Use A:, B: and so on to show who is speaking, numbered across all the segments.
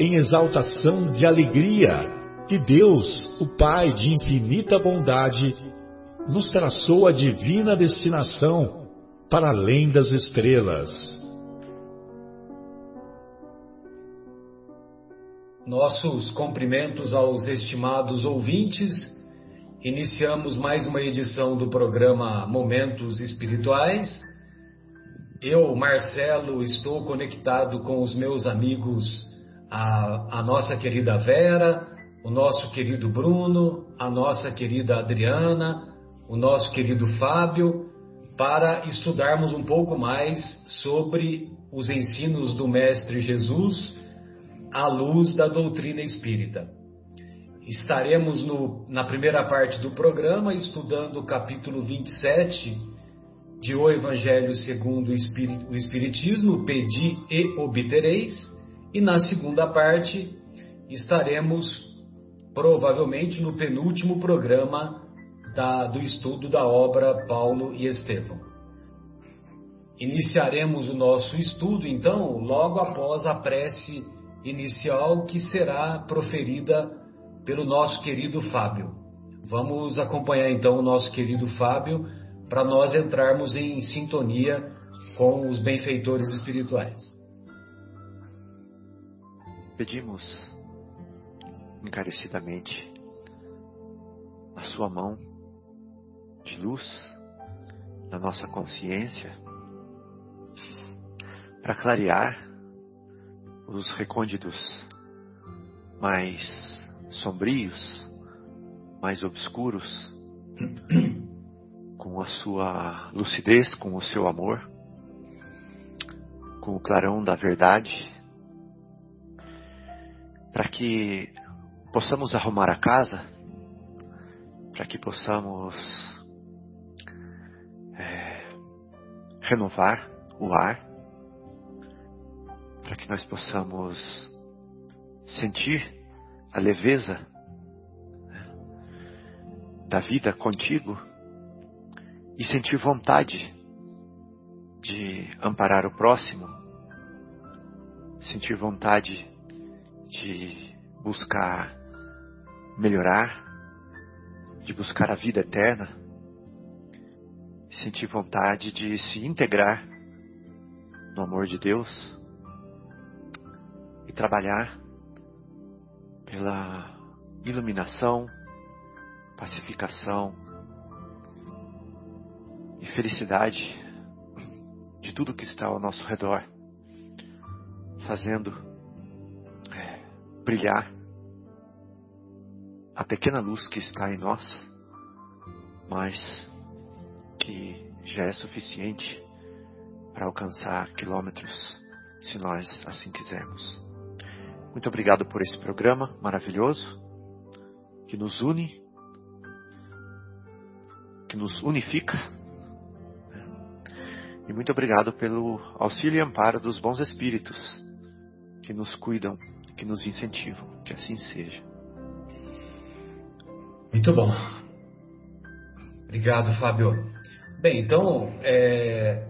A: em exaltação de alegria que Deus, o Pai de infinita bondade, nos traçou a divina destinação para além das estrelas.
B: Nossos cumprimentos aos estimados ouvintes. Iniciamos mais uma edição do programa Momentos Espirituais. Eu, Marcelo, estou conectado com os meus amigos a, a nossa querida Vera, o nosso querido Bruno, a nossa querida Adriana, o nosso querido Fábio, para estudarmos um pouco mais sobre os ensinos do Mestre Jesus à luz da doutrina espírita. Estaremos no, na primeira parte do programa estudando o capítulo 27 de O Evangelho segundo o Espiritismo, Pedi e Obtereis, e na segunda parte estaremos provavelmente no penúltimo programa da, do estudo da obra Paulo e Estevão. Iniciaremos o nosso estudo, então, logo após a prece inicial que será proferida pelo nosso querido Fábio. Vamos acompanhar então o nosso querido Fábio para nós entrarmos em sintonia com os benfeitores espirituais.
C: Pedimos encarecidamente a Sua mão de luz na nossa consciência para clarear os recônditos mais sombrios, mais obscuros, com a sua lucidez, com o seu amor, com o clarão da verdade para que possamos arrumar a casa, para que possamos é, renovar o ar, para que nós possamos sentir a leveza né, da vida contigo e sentir vontade de amparar o próximo, sentir vontade de buscar melhorar, de buscar a vida eterna, sentir vontade de se integrar no amor de Deus e trabalhar pela iluminação, pacificação e felicidade de tudo que está ao nosso redor, fazendo brilhar a pequena luz que está em nós, mas que já é suficiente para alcançar quilômetros, se nós assim quisermos. Muito obrigado por esse programa maravilhoso que nos une, que nos unifica. E muito obrigado pelo auxílio e amparo dos bons espíritos que nos cuidam que nos incentivam. Que assim seja.
B: Muito bom. Obrigado, Fábio. Bem, então, é,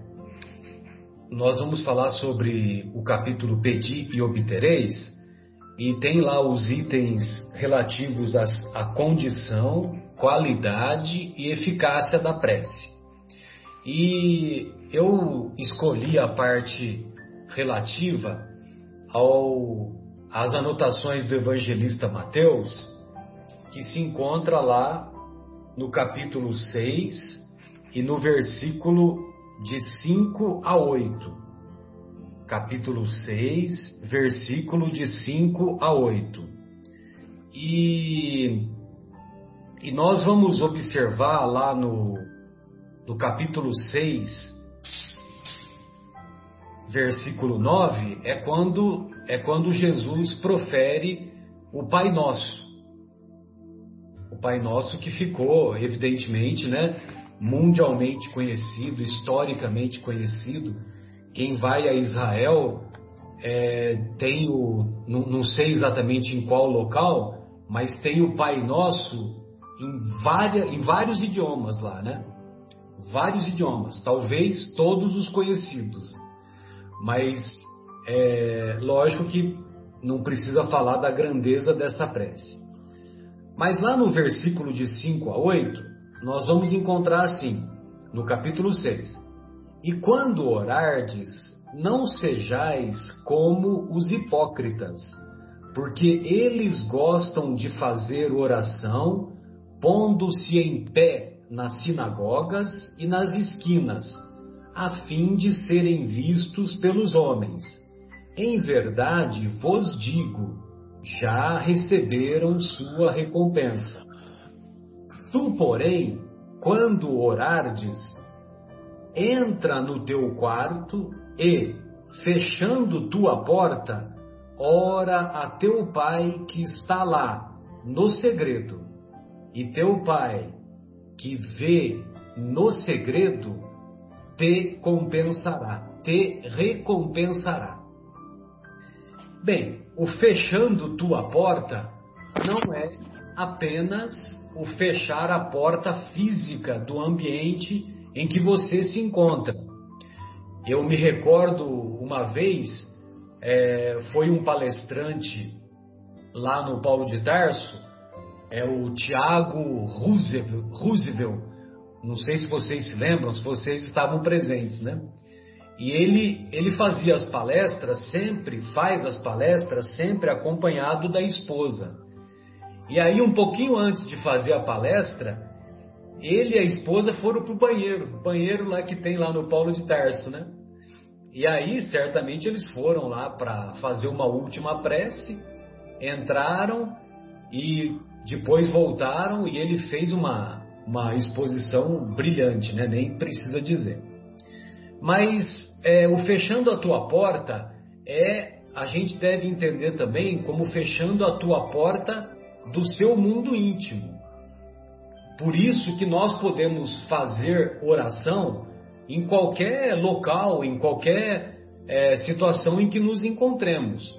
B: nós vamos falar sobre o capítulo Pedi e Obtereis, e tem lá os itens relativos à condição, qualidade e eficácia da prece. E eu escolhi a parte relativa ao as anotações do evangelista Mateus, que se encontra lá no capítulo 6 e no versículo de 5 a 8. Capítulo 6, versículo de 5 a 8. E, e nós vamos observar lá no, no capítulo 6, versículo 9, é quando, é quando Jesus profere o Pai Nosso. O Pai Nosso que ficou, evidentemente, né, mundialmente conhecido, historicamente conhecido. Quem vai a Israel é, tem o, não, não sei exatamente em qual local, mas tem o Pai Nosso em, várias, em vários idiomas lá, né? Vários idiomas, talvez todos os conhecidos. Mas é lógico que não precisa falar da grandeza dessa prece. Mas lá no versículo de 5 a 8, nós vamos encontrar assim, no capítulo 6: E quando orardes, não sejais como os hipócritas, porque eles gostam de fazer oração, pondo-se em pé nas sinagogas e nas esquinas a fim de serem vistos pelos homens. Em verdade vos digo, já receberam sua recompensa. Tu, porém, quando orardes, entra no teu quarto e, fechando tua porta, ora a teu pai que está lá, no segredo. E teu pai, que vê no segredo, te compensará, te recompensará. Bem, o fechando tua porta não é apenas o fechar a porta física do ambiente em que você se encontra. Eu me recordo uma vez, é, foi um palestrante lá no Paulo de Tarso, é o Tiago Roosevelt, Roosevelt não sei se vocês se lembram, se vocês estavam presentes, né? E ele, ele fazia as palestras sempre, faz as palestras sempre acompanhado da esposa. E aí, um pouquinho antes de fazer a palestra, ele e a esposa foram para o banheiro, banheiro lá que tem lá no Paulo de Tarso, né? E aí, certamente, eles foram lá para fazer uma última prece, entraram e depois voltaram e ele fez uma, uma exposição brilhante, né? nem precisa dizer. Mas é, o fechando a tua porta é a gente deve entender também como fechando a tua porta do seu mundo íntimo. Por isso que nós podemos fazer oração em qualquer local, em qualquer é, situação em que nos encontremos.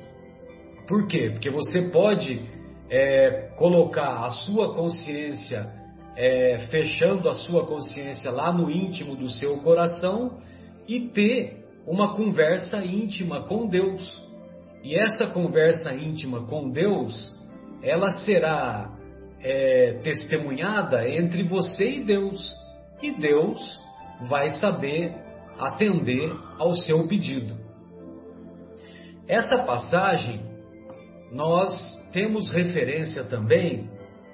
B: Por quê? Porque você pode é, colocar a sua consciência é, fechando a sua consciência lá no íntimo do seu coração e ter uma conversa íntima com Deus. E essa conversa íntima com Deus, ela será é, testemunhada entre você e Deus. E Deus vai saber atender ao seu pedido. Essa passagem, nós temos referência também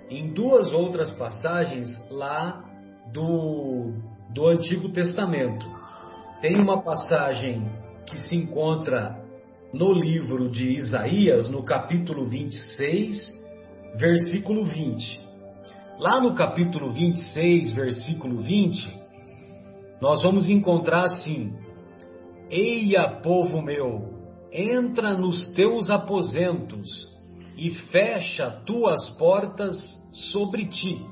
B: em duas outras passagens lá do, do Antigo Testamento. Tem uma passagem que se encontra no livro de Isaías, no capítulo 26, versículo 20. Lá no capítulo 26, versículo 20, nós vamos encontrar assim: Eia, povo meu, entra nos teus aposentos e fecha tuas portas sobre ti.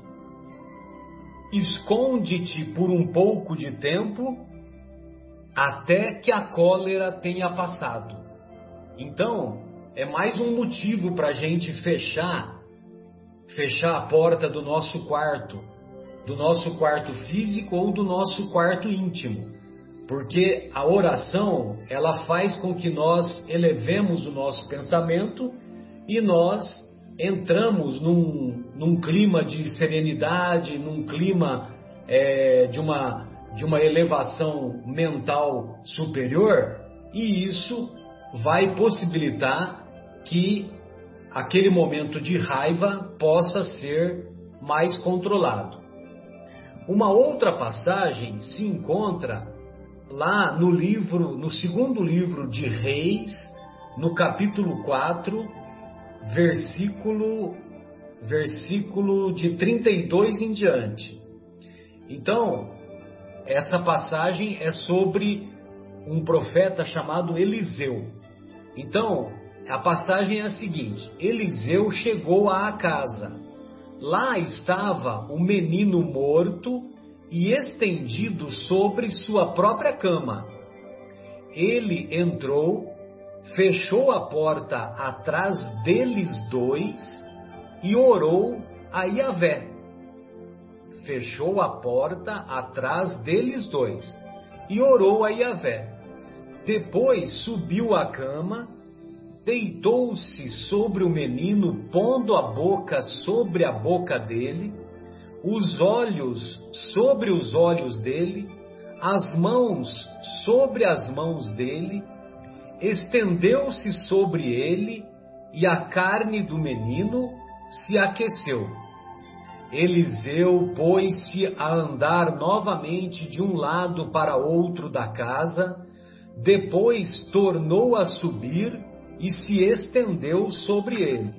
B: Esconde-te por um pouco de tempo até que a cólera tenha passado. Então, é mais um motivo para a gente fechar, fechar a porta do nosso quarto, do nosso quarto físico ou do nosso quarto íntimo, porque a oração ela faz com que nós elevemos o nosso pensamento e nós entramos num, num clima de serenidade, num clima é, de, uma, de uma elevação mental superior, e isso vai possibilitar que aquele momento de raiva possa ser mais controlado. Uma outra passagem se encontra lá no livro, no segundo livro de Reis, no capítulo 4, versículo versículo de 32 em diante. Então, essa passagem é sobre um profeta chamado Eliseu. Então, a passagem é a seguinte: Eliseu chegou à casa. Lá estava o menino morto e estendido sobre sua própria cama. Ele entrou, fechou a porta atrás deles dois e orou a Yahvé. Fechou a porta atrás deles dois e orou a Yahvé. Depois subiu à cama, deitou-se sobre o menino, pondo a boca sobre a boca dele, os olhos sobre os olhos dele, as mãos sobre as mãos dele, estendeu-se sobre ele e a carne do menino se aqueceu. Eliseu pôs-se a andar novamente de um lado para outro da casa, depois tornou a subir e se estendeu sobre ele.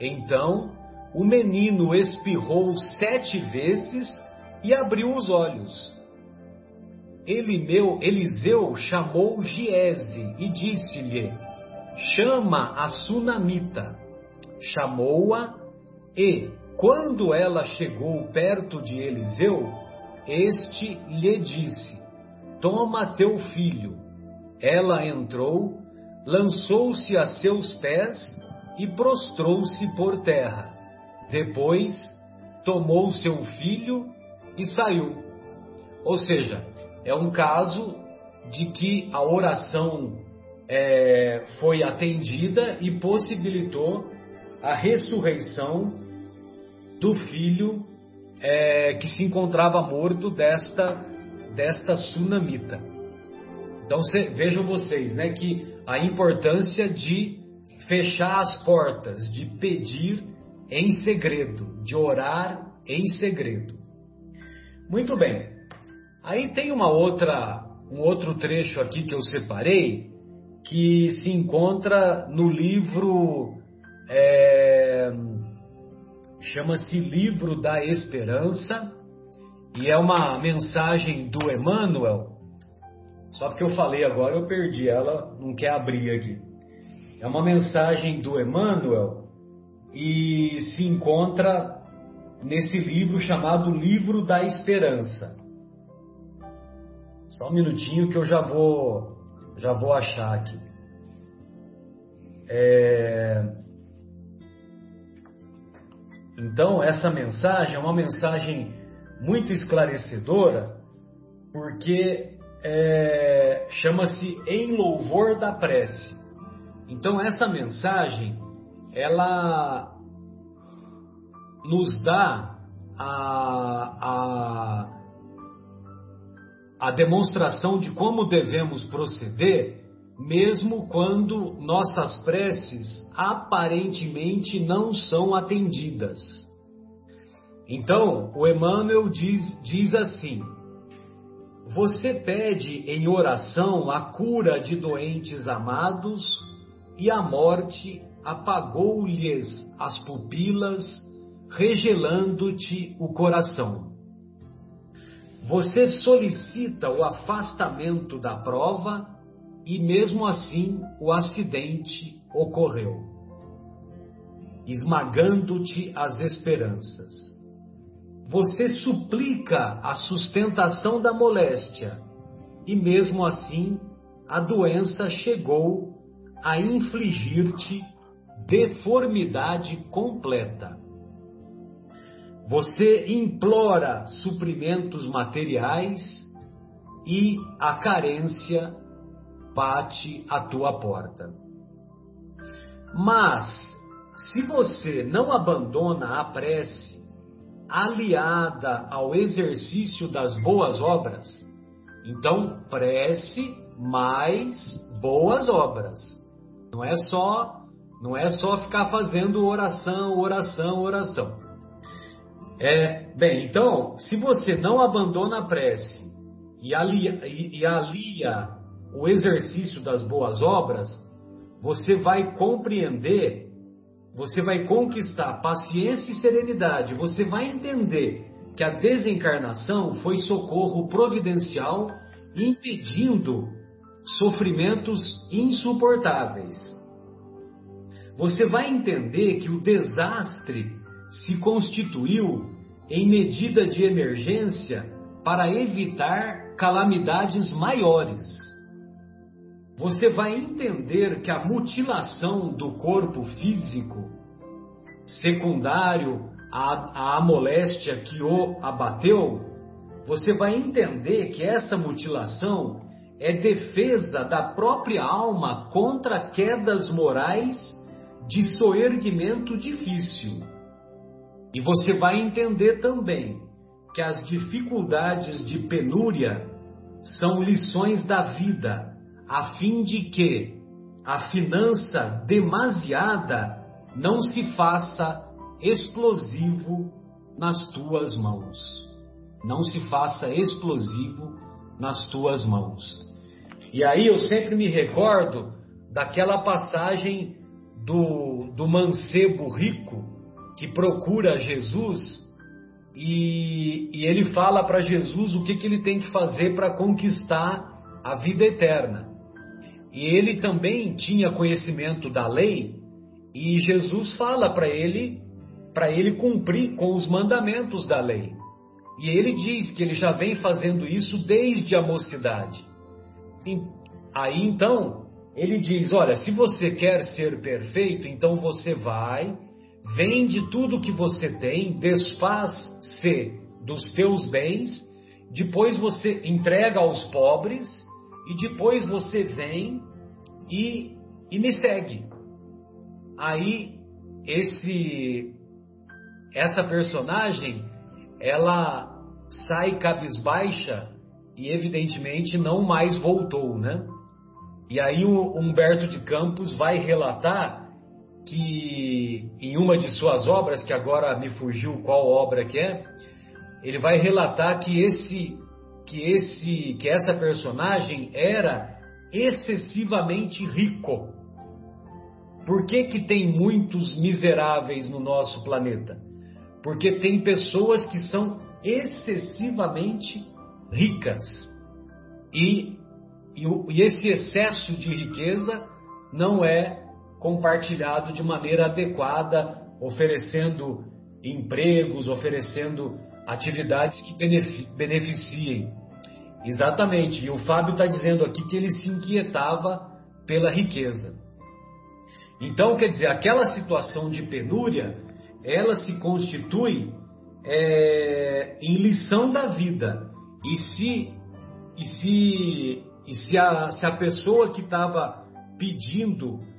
B: Então o menino espirrou sete vezes e abriu os olhos. Elimeu, Eliseu chamou Giese e disse-lhe: Chama a sunamita. Chamou-a e, quando ela chegou perto de Eliseu, este lhe disse: Toma teu filho. Ela entrou, lançou-se a seus pés e prostrou-se por terra. Depois tomou seu filho e saiu. Ou seja, é um caso de que a oração é, foi atendida e possibilitou a ressurreição do filho é, que se encontrava morto desta, desta sunamita. Então se, vejam vocês né, que a importância de fechar as portas, de pedir em segredo, de orar em segredo. Muito bem. Aí tem uma outra, um outro trecho aqui que eu separei que se encontra no livro é, chama-se Livro da Esperança e é uma mensagem do Emmanuel. Só porque eu falei agora eu perdi ela, não quer abrir aqui. É uma mensagem do Emmanuel e se encontra nesse livro chamado Livro da Esperança. Só um minutinho que eu já vou já vou achar aqui. É... Então essa mensagem é uma mensagem muito esclarecedora porque é... chama-se em louvor da prece. Então essa mensagem ela nos dá a, a, a demonstração de como devemos proceder, mesmo quando nossas preces aparentemente não são atendidas. Então, o Emmanuel diz, diz assim: Você pede em oração a cura de doentes amados e a morte apagou-lhes as pupilas, regelando-te o coração. Você solicita o afastamento da prova e, mesmo assim, o acidente ocorreu, esmagando-te as esperanças. Você suplica a sustentação da moléstia e, mesmo assim, a doença chegou a infligir-te deformidade completa. Você implora suprimentos materiais e a carência bate à tua porta. Mas, se você não abandona a prece, aliada ao exercício das boas obras, então prece mais boas obras. Não é só Não é só ficar fazendo oração, oração, oração. É, bem, então, se você não abandona a prece e alia, e, e alia o exercício das boas obras, você vai compreender, você vai conquistar paciência e serenidade, você vai entender que a desencarnação foi socorro providencial impedindo sofrimentos insuportáveis. Você vai entender que o desastre se constituiu em medida de emergência para evitar calamidades maiores. Você vai entender que a mutilação do corpo físico, secundário à, à moléstia que o abateu, você vai entender que essa mutilação é defesa da própria alma contra quedas morais de soerguimento difícil. E você vai entender também que as dificuldades de penúria são lições da vida, a fim de que a finança demasiada não se faça explosivo nas tuas mãos. Não se faça explosivo nas tuas mãos. E aí eu sempre me recordo daquela passagem do, do mancebo rico que procura Jesus e, e ele fala para Jesus o que, que ele tem que fazer para conquistar a vida eterna. E ele também tinha conhecimento da lei e Jesus fala para ele para ele cumprir com os mandamentos da lei. E ele diz que ele já vem fazendo isso desde a mocidade. E, aí então, ele diz: Olha, se você quer ser perfeito, então você vai Vende tudo que você tem, desfaz-se dos teus bens, depois você entrega aos pobres e depois você vem e, e me segue. Aí esse essa personagem ela sai cabisbaixa e evidentemente não mais voltou, né? E aí o Humberto de Campos vai relatar que em uma de suas obras, que agora me fugiu qual obra que é, ele vai relatar que esse que esse que essa personagem era excessivamente rico. Por que que tem muitos miseráveis no nosso planeta? Porque tem pessoas que são excessivamente ricas. E, e, e esse excesso de riqueza não é compartilhado de maneira adequada, oferecendo empregos, oferecendo atividades que beneficiem. Exatamente, e o Fábio está dizendo aqui que ele se inquietava pela riqueza. Então, quer dizer, aquela situação de penúria, ela se constitui é, em lição da vida. E se, e se, e se, a, se a pessoa que estava pedindo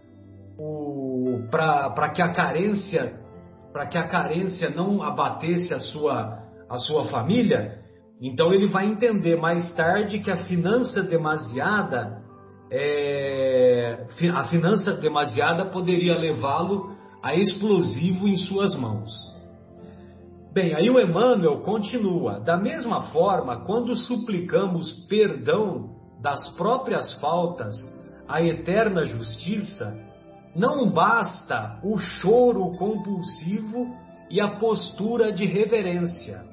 B: para que a carência para que a carência não abatesse a sua a sua família, então ele vai entender mais tarde que a finança demasiada é, a finança demasiada poderia levá-lo a explosivo em suas mãos. Bem, aí o Emmanuel continua: da mesma forma, quando suplicamos perdão das próprias faltas à eterna justiça, não basta o choro compulsivo e a postura de reverência.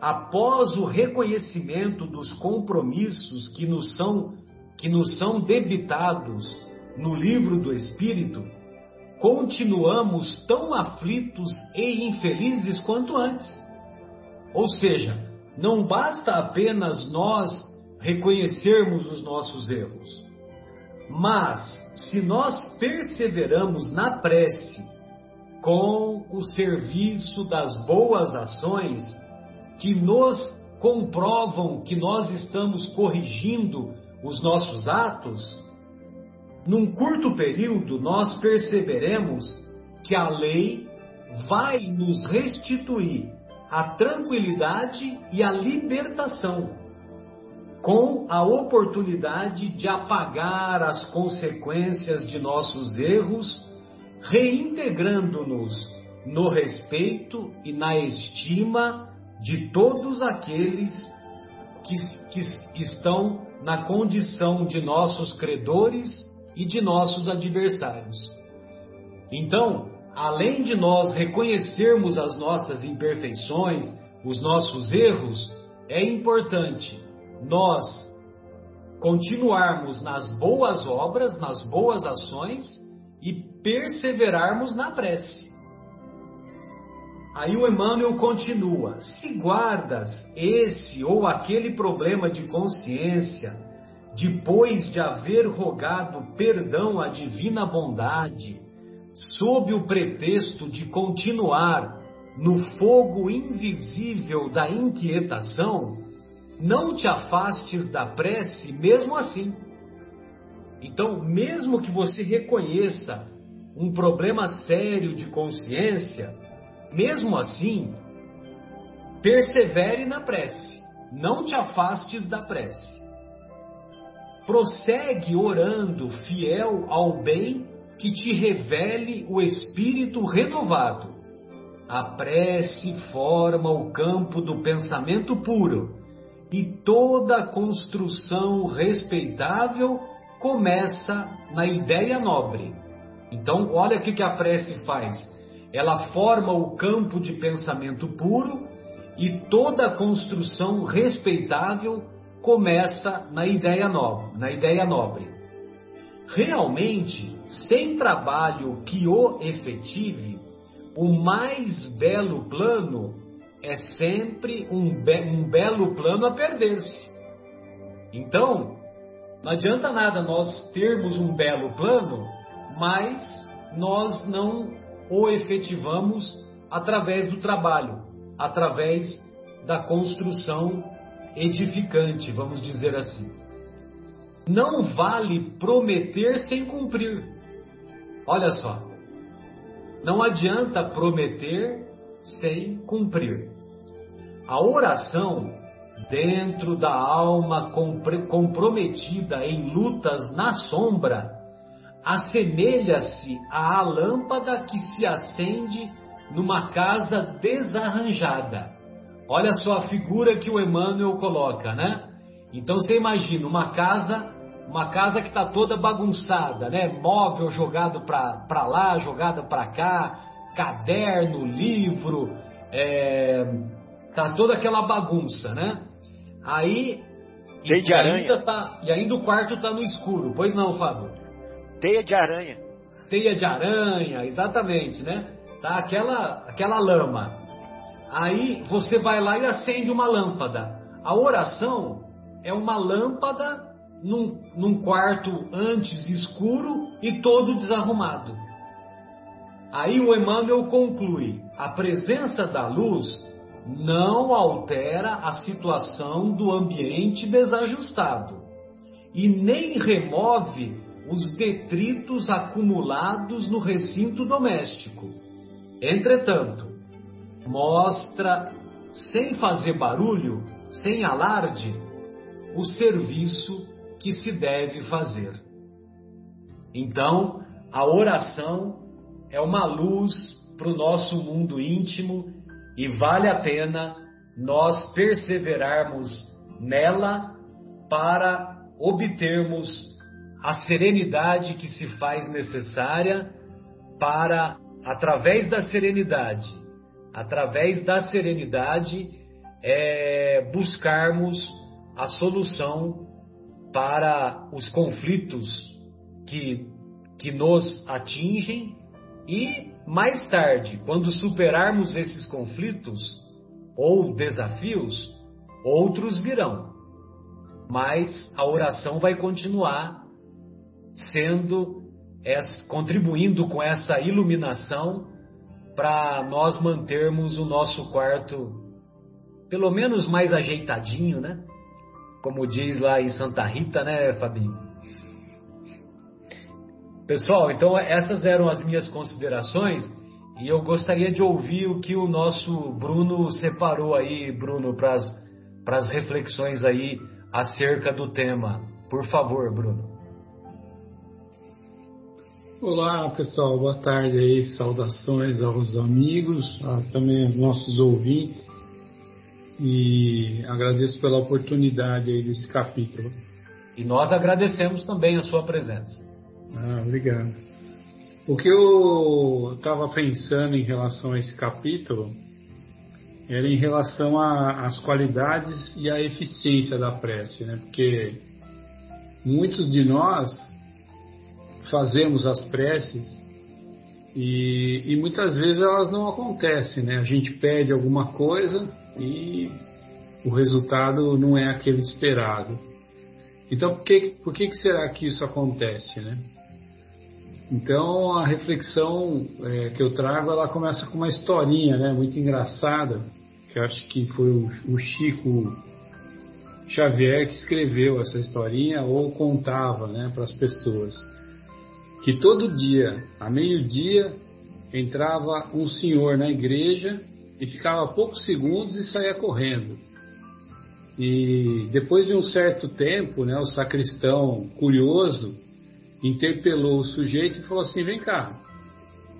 B: Após o reconhecimento dos compromissos que nos são, que nos são debitados no livro do Espírito, continuamos tão aflitos e infelizes quanto antes. Ou seja, não basta apenas nós reconhecermos os nossos erros mas, se nós perseveramos na prece, com o serviço das boas ações, que nos comprovam que nós estamos corrigindo os nossos atos, num curto período nós perceberemos que a lei vai nos restituir a tranquilidade e a libertação com a oportunidade de apagar as consequências de nossos erros reintegrando-nos no respeito e na estima de todos aqueles que, que estão na condição de nossos credores e de nossos adversários. Então, além de nós reconhecermos as nossas imperfeições, os nossos erros, é importante nós continuarmos nas boas obras, nas boas ações e perseverarmos na prece. Aí o Emmanuel continua: se guardas esse ou aquele problema de consciência, depois de haver rogado perdão à divina bondade, sob o pretexto de continuar no fogo invisível da inquietação, não te afastes da prece mesmo assim. Então, mesmo que você reconheça um problema sério de consciência, mesmo assim, persevere na prece, não te afastes da prece. Prossegue orando, fiel ao bem que te revele o espírito renovado. A prece forma o campo do pensamento puro e toda construção respeitável começa na ideia nobre. Então, olha o que a prece faz. Ela forma o campo de pensamento puro e toda construção respeitável começa na ideia nobre, na ideia nobre. Realmente, sem trabalho que o efetive, o mais belo plano é sempre um, be um belo plano a perder-se. Então, não adianta nada nós termos um belo plano, mas nós não o efetivamos através do trabalho, através da construção edificante, vamos dizer assim. Não vale prometer sem cumprir. Olha só, não adianta prometer sem cumprir. A oração, dentro da alma comprometida em lutas na sombra, assemelha-se à lâmpada que se acende numa casa desarranjada. Olha só a figura que o Emmanuel coloca, né? Então você imagina uma casa, uma casa que está toda bagunçada, né? Móvel jogado para lá, jogado para cá, caderno, livro, é, tá toda aquela bagunça, né? Aí
C: Teia de aranha.
B: Ainda tá, e ainda o quarto tá no escuro. Pois não, Fábio?
C: Teia de aranha.
B: Teia de aranha, exatamente, né? Tá aquela aquela lama. Aí você vai lá e acende uma lâmpada. A oração é uma lâmpada num, num quarto antes escuro e todo desarrumado. Aí o Emmanuel conclui: a presença da luz não altera a situação do ambiente desajustado e nem remove os detritos acumulados no recinto doméstico. Entretanto, mostra, sem fazer barulho, sem alarde, o serviço que se deve fazer. Então, a oração é uma luz para o nosso mundo íntimo e vale a pena nós perseverarmos nela para obtermos a serenidade que se faz necessária para, através da serenidade, através da serenidade, é, buscarmos a solução para os conflitos que, que nos atingem e mais tarde, quando superarmos esses conflitos ou desafios, outros virão. Mas a oração vai continuar sendo, contribuindo com essa iluminação para nós mantermos o nosso quarto pelo menos mais ajeitadinho, né? Como diz lá em Santa Rita, né, Fabinho? Pessoal, então essas eram as minhas considerações e eu gostaria de ouvir o que o nosso Bruno separou aí, Bruno, para as reflexões aí acerca do tema. Por favor, Bruno.
D: Olá pessoal, boa tarde aí, saudações aos amigos, a, também aos nossos ouvintes e agradeço pela oportunidade aí desse capítulo.
B: E nós agradecemos também a sua presença.
D: Ah, obrigado. O que eu estava pensando em relação a esse capítulo era em relação às qualidades e à eficiência da prece, né? Porque muitos de nós fazemos as preces e, e, muitas vezes elas não acontecem, né? A gente pede alguma coisa e o resultado não é aquele esperado. Então, por que, por que, que será que isso acontece, né? Então, a reflexão é, que eu trago, ela começa com uma historinha, né? Muito engraçada, que eu acho que foi o, o Chico Xavier que escreveu essa historinha ou contava, né, para as pessoas que todo dia, a meio-dia, entrava um senhor na igreja e ficava poucos segundos e saía correndo. E depois de um certo tempo, né, o sacristão, curioso, interpelou o sujeito e falou assim: Vem cá,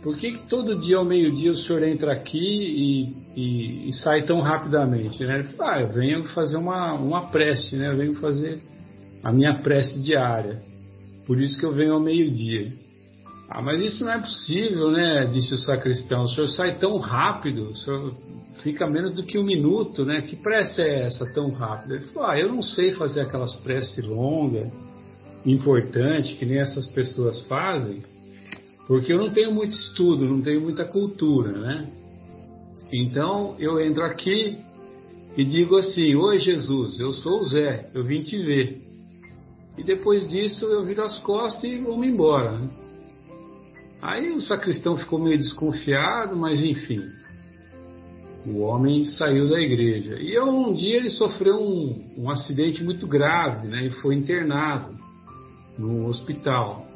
D: por que, que todo dia ao meio-dia o senhor entra aqui e, e, e sai tão rapidamente? Né? Ele falou: Ah, eu venho fazer uma, uma prece, né? eu venho fazer a minha prece diária. Por isso que eu venho ao meio-dia. Ah, mas isso não é possível, né? Disse o sacristão. O senhor sai tão rápido, o senhor fica menos do que um minuto, né? Que prece é essa tão rápida? Ele falou: Ah, eu não sei fazer aquelas preces longas, importantes, que nem essas pessoas fazem, porque eu não tenho muito estudo, não tenho muita cultura, né? Então eu entro aqui e digo assim: Oi Jesus, eu sou o Zé, eu vim te ver. E depois disso eu viro as costas e vou-me embora. Né? Aí o sacristão ficou meio desconfiado, mas enfim. O homem saiu da igreja. E um dia ele sofreu um, um acidente muito grave, né? E foi internado no hospital.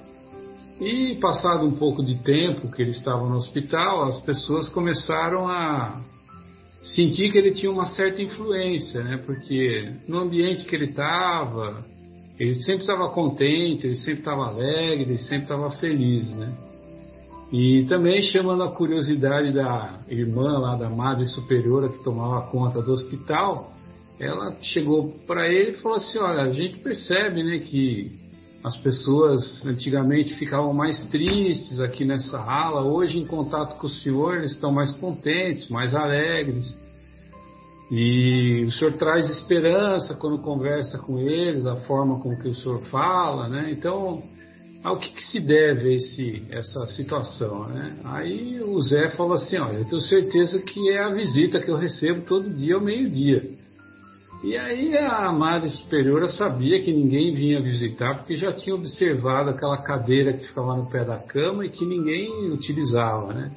D: E passado um pouco de tempo que ele estava no hospital, as pessoas começaram a sentir que ele tinha uma certa influência, né? Porque no ambiente que ele estava, ele sempre estava contente, ele sempre estava alegre, ele sempre estava feliz, né? E também chamando a curiosidade da irmã lá da Madre Superiora que tomava conta do hospital, ela chegou para ele e falou assim: Olha, a gente percebe né, que as pessoas antigamente ficavam mais tristes aqui nessa ala, hoje, em contato com o senhor, eles estão mais contentes, mais alegres. E o senhor traz esperança quando conversa com eles, a forma com que o senhor fala, né? Então, ao que, que se deve esse, essa situação, né? Aí o Zé falou assim, olha, eu tenho certeza que é a visita que eu recebo todo dia ao meio-dia. E aí a Madre Superiora sabia que ninguém vinha visitar, porque já tinha observado aquela cadeira que ficava no pé da cama e que ninguém utilizava, né?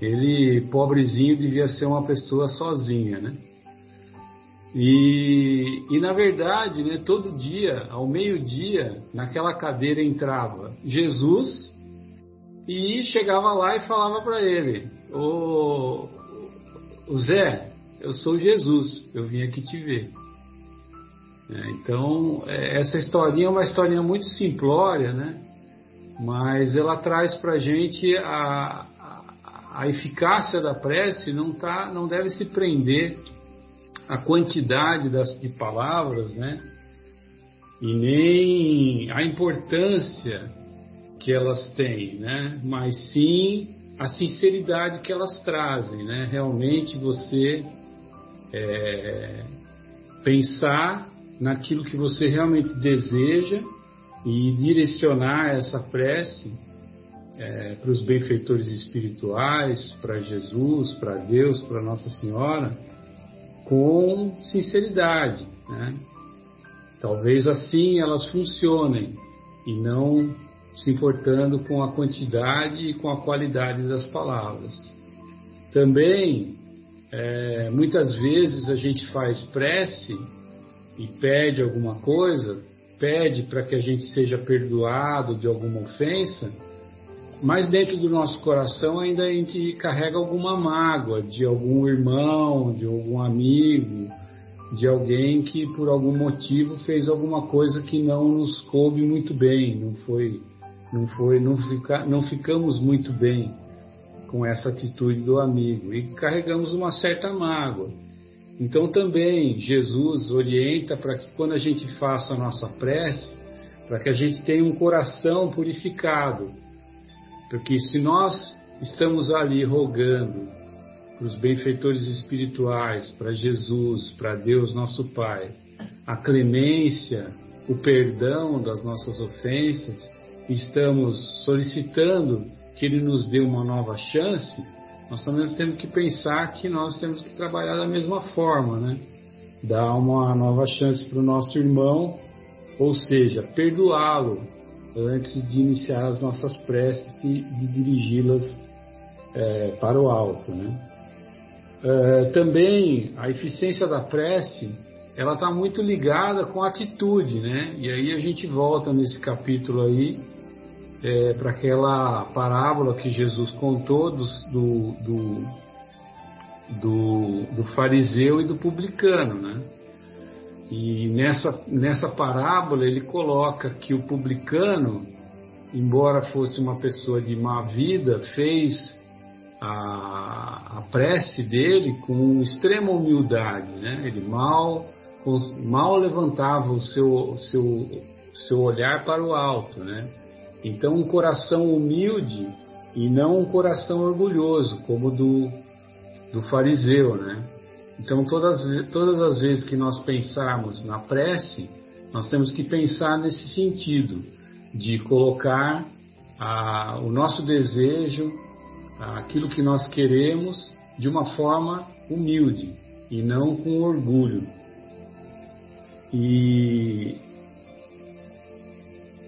D: Ele, pobrezinho, devia ser uma pessoa sozinha, né? E, e na verdade, né, todo dia, ao meio-dia, naquela cadeira entrava Jesus e chegava lá e falava para ele: o Zé, eu sou Jesus, eu vim aqui te ver. É, então, é, essa historinha é uma historinha muito simplória, né? Mas ela traz para a gente a, a eficácia da prece não, tá, não deve se prender a quantidade das, de palavras, né? E nem a importância que elas têm, né? Mas sim a sinceridade que elas trazem, né? Realmente você é, pensar naquilo que você realmente deseja e direcionar essa prece é, para os benfeitores espirituais, para Jesus, para Deus, para Nossa Senhora, com sinceridade. Né? Talvez assim elas funcionem e não se importando com a quantidade e com a qualidade das palavras. Também, é, muitas vezes a gente faz prece e pede alguma coisa, pede para que a gente seja perdoado de alguma ofensa, mas dentro do nosso coração ainda a gente carrega alguma mágoa de algum irmão, de algum amigo, de alguém que por algum motivo fez alguma coisa que não nos coube muito bem, não foi não foi, não, fica, não ficamos muito bem com essa atitude do amigo e carregamos uma certa mágoa. Então também Jesus orienta para que quando a gente faça a nossa prece, para que a gente tenha um coração purificado. Porque se nós estamos ali rogando para os benfeitores espirituais, para Jesus, para Deus nosso Pai, a clemência, o perdão das nossas ofensas, estamos solicitando que Ele nos dê uma nova chance, nós também temos que pensar que nós temos que trabalhar da mesma forma, né? Dar uma nova chance para o nosso irmão, ou seja, perdoá-lo antes de iniciar as nossas preces e de dirigi-las é, para o alto, né? É, também a eficiência da prece ela está muito ligada com a atitude, né? E aí a gente volta nesse capítulo aí é, para aquela parábola que Jesus contou do, do, do, do, fariseu e do publicano, né? E nessa, nessa parábola ele coloca que o publicano, embora fosse uma pessoa de má vida, fez a, a prece dele com extrema humildade, né? Ele mal, mal levantava o seu, seu, seu olhar para o alto, né? Então, um coração humilde e não um coração orgulhoso, como do, do fariseu, né? Então, todas, todas as vezes que nós pensarmos na prece, nós temos que pensar nesse sentido, de colocar o nosso desejo, aquilo que nós queremos, de uma forma humilde e não com orgulho. E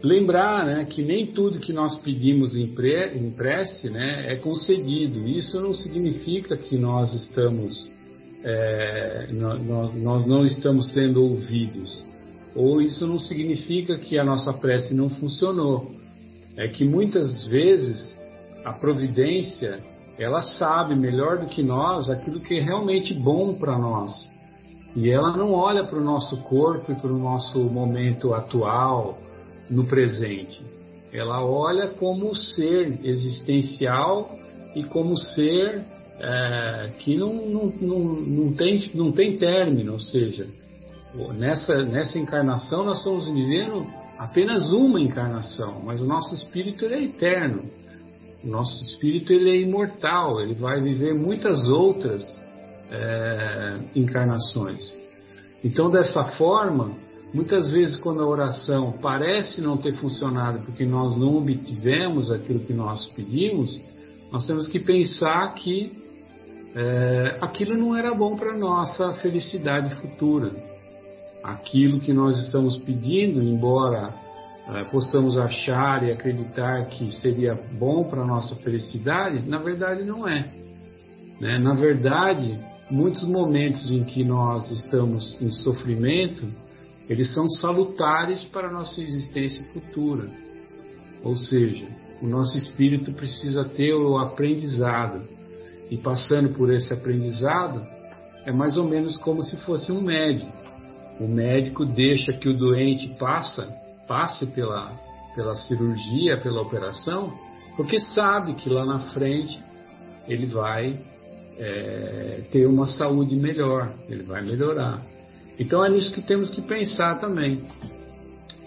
D: lembrar né, que nem tudo que nós pedimos em, pre, em prece né, é concedido. Isso não significa que nós estamos é, nós, nós não estamos sendo ouvidos. Ou isso não significa que a nossa prece não funcionou. É que muitas vezes a providência ela sabe melhor do que nós aquilo que é realmente bom para nós. E ela não olha para o nosso corpo e para o nosso momento atual, no presente. Ela olha como ser existencial e como ser é, que não, não, não, não, tem, não tem término, ou seja, nessa, nessa encarnação nós estamos vivendo apenas uma encarnação, mas o nosso espírito é eterno, o nosso espírito ele é imortal, ele vai viver muitas outras é, encarnações. Então, dessa forma, Muitas vezes, quando a oração parece não ter funcionado porque nós não obtivemos aquilo que nós pedimos, nós temos que pensar que é, aquilo não era bom para a nossa felicidade futura. Aquilo que nós estamos pedindo, embora é, possamos achar e acreditar que seria bom para a nossa felicidade, na verdade não é. Né? Na verdade, muitos momentos em que nós estamos em sofrimento, eles são salutares para a nossa existência futura. Ou seja, o nosso espírito precisa ter o aprendizado. E passando por esse aprendizado, é mais ou menos como se fosse um médico. O médico deixa que o doente passa, passe pela, pela cirurgia, pela operação, porque sabe que lá na frente ele vai é, ter uma saúde melhor, ele vai melhorar. Então é nisso que temos que pensar também.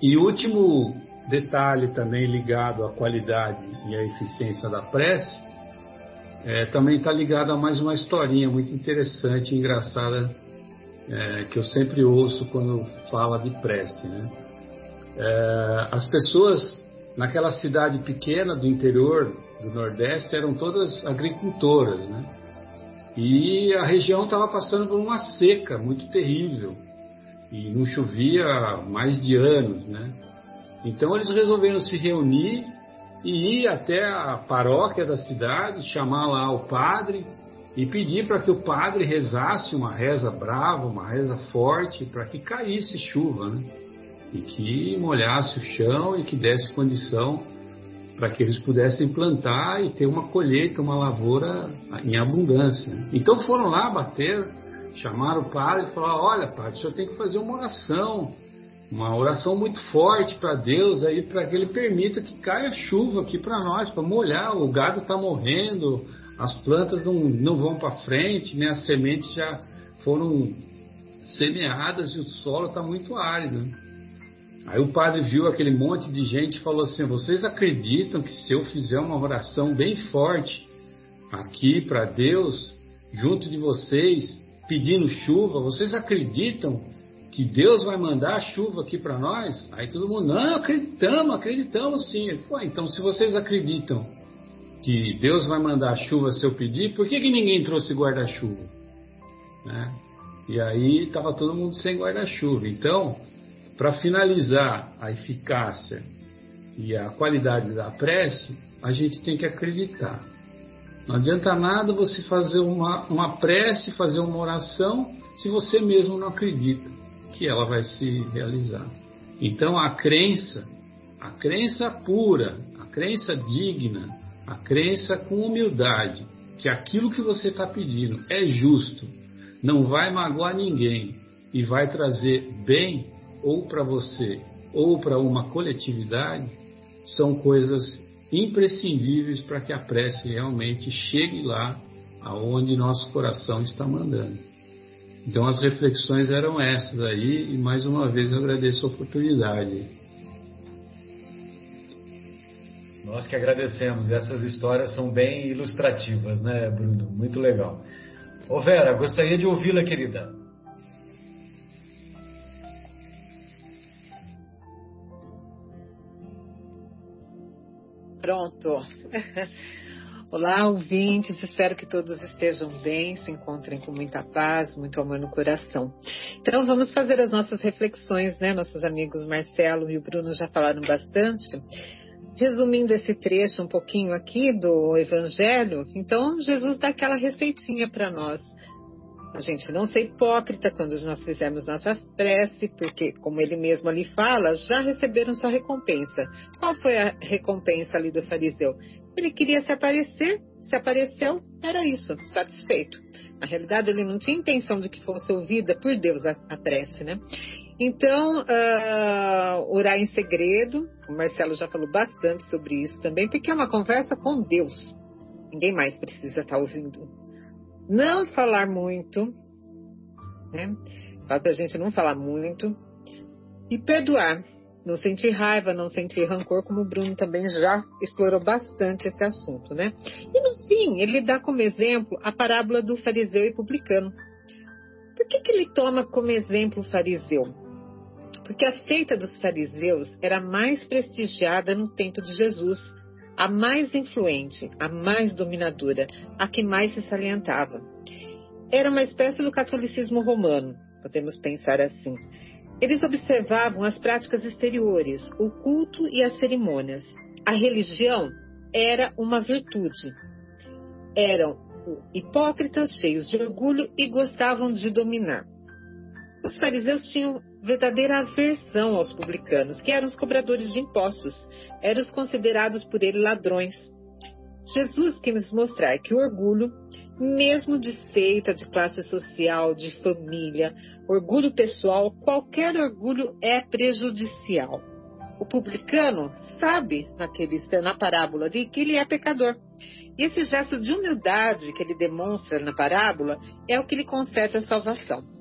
D: E último detalhe também ligado à qualidade e à eficiência da prece, é, também está ligado a mais uma historinha muito interessante e engraçada é, que eu sempre ouço quando fala de prece. Né? É, as pessoas naquela cidade pequena do interior do Nordeste eram todas agricultoras, né? E a região estava passando por uma seca muito terrível e não chovia há mais de anos, né? Então eles resolveram se reunir e ir até a paróquia da cidade, chamar lá o padre e pedir para que o padre rezasse uma reza brava, uma reza forte, para que caísse chuva, né? E que molhasse o chão e que desse condição para que eles pudessem plantar e ter uma colheita, uma lavoura em abundância. Então foram lá bater, chamaram o padre e falaram: Olha, padre, o senhor tem que fazer uma oração uma oração muito forte para Deus aí para que Ele permita que caia chuva aqui para nós, para molhar. O gado está morrendo, as plantas não, não vão para frente, né? as sementes já foram semeadas e o solo está muito árido. Aí o padre viu aquele monte de gente e falou assim: Vocês acreditam que se eu fizer uma oração bem forte aqui para Deus, junto de vocês, pedindo chuva, vocês acreditam que Deus vai mandar chuva aqui para nós? Aí todo mundo, não, acreditamos, acreditamos sim. Pô, então se vocês acreditam que Deus vai mandar chuva se eu pedir, por que, que ninguém trouxe guarda-chuva? Né? E aí estava todo mundo sem guarda-chuva. Então, para finalizar a eficácia e a qualidade da prece, a gente tem que acreditar. Não adianta nada você fazer uma, uma prece, fazer uma oração, se você mesmo não acredita que ela vai se realizar. Então a crença, a crença pura, a crença digna, a crença com humildade, que aquilo que você está pedindo é justo, não vai magoar ninguém e vai trazer bem ou para você ou para uma coletividade, são coisas imprescindíveis para que a prece realmente chegue lá aonde nosso coração está mandando. Então as reflexões eram essas aí e mais uma vez eu agradeço a oportunidade.
B: Nós que agradecemos. Essas histórias são bem ilustrativas, né, Bruno? Muito legal. Ô Vera, gostaria de ouvi-la, querida.
E: Pronto. Olá, ouvintes. Espero que todos estejam bem, se encontrem com muita paz, muito amor no coração. Então, vamos fazer as nossas reflexões, né? Nossos amigos Marcelo e o Bruno já falaram bastante. Resumindo esse trecho um pouquinho aqui do Evangelho, então Jesus dá aquela receitinha para nós a gente não ser hipócrita quando nós fizermos nossa prece, porque, como ele mesmo ali fala, já receberam sua recompensa. Qual foi a recompensa ali do fariseu? Ele queria se aparecer, se apareceu, era isso, satisfeito. Na realidade, ele não tinha intenção de que fosse ouvida por Deus a, a prece, né? Então, uh, orar em segredo, o Marcelo já falou bastante sobre isso também, porque é uma conversa com Deus. Ninguém mais precisa estar ouvindo não falar muito, né? Para a gente não falar muito. E perdoar. Não sentir raiva, não sentir rancor, como o Bruno também já explorou bastante esse assunto, né? E no fim, ele dá como exemplo a parábola do fariseu e publicano. Por que, que ele toma como exemplo o fariseu? Porque a seita dos fariseus era mais prestigiada no tempo de Jesus a mais influente, a mais dominadora, a que mais se salientava. Era uma espécie do catolicismo romano, podemos pensar assim. Eles observavam as práticas exteriores, o culto e as cerimônias. A religião era uma virtude. Eram hipócritas, cheios de orgulho e gostavam de dominar. Os fariseus tinham verdadeira aversão aos publicanos, que eram os cobradores de impostos, eram os considerados por ele ladrões. Jesus quis nos mostrar que o orgulho, mesmo de seita, de classe social, de família, orgulho pessoal, qualquer orgulho é prejudicial. O publicano sabe, naquele, na parábola ali, que ele é pecador. E esse gesto de humildade que ele demonstra na parábola é o que lhe concede a salvação.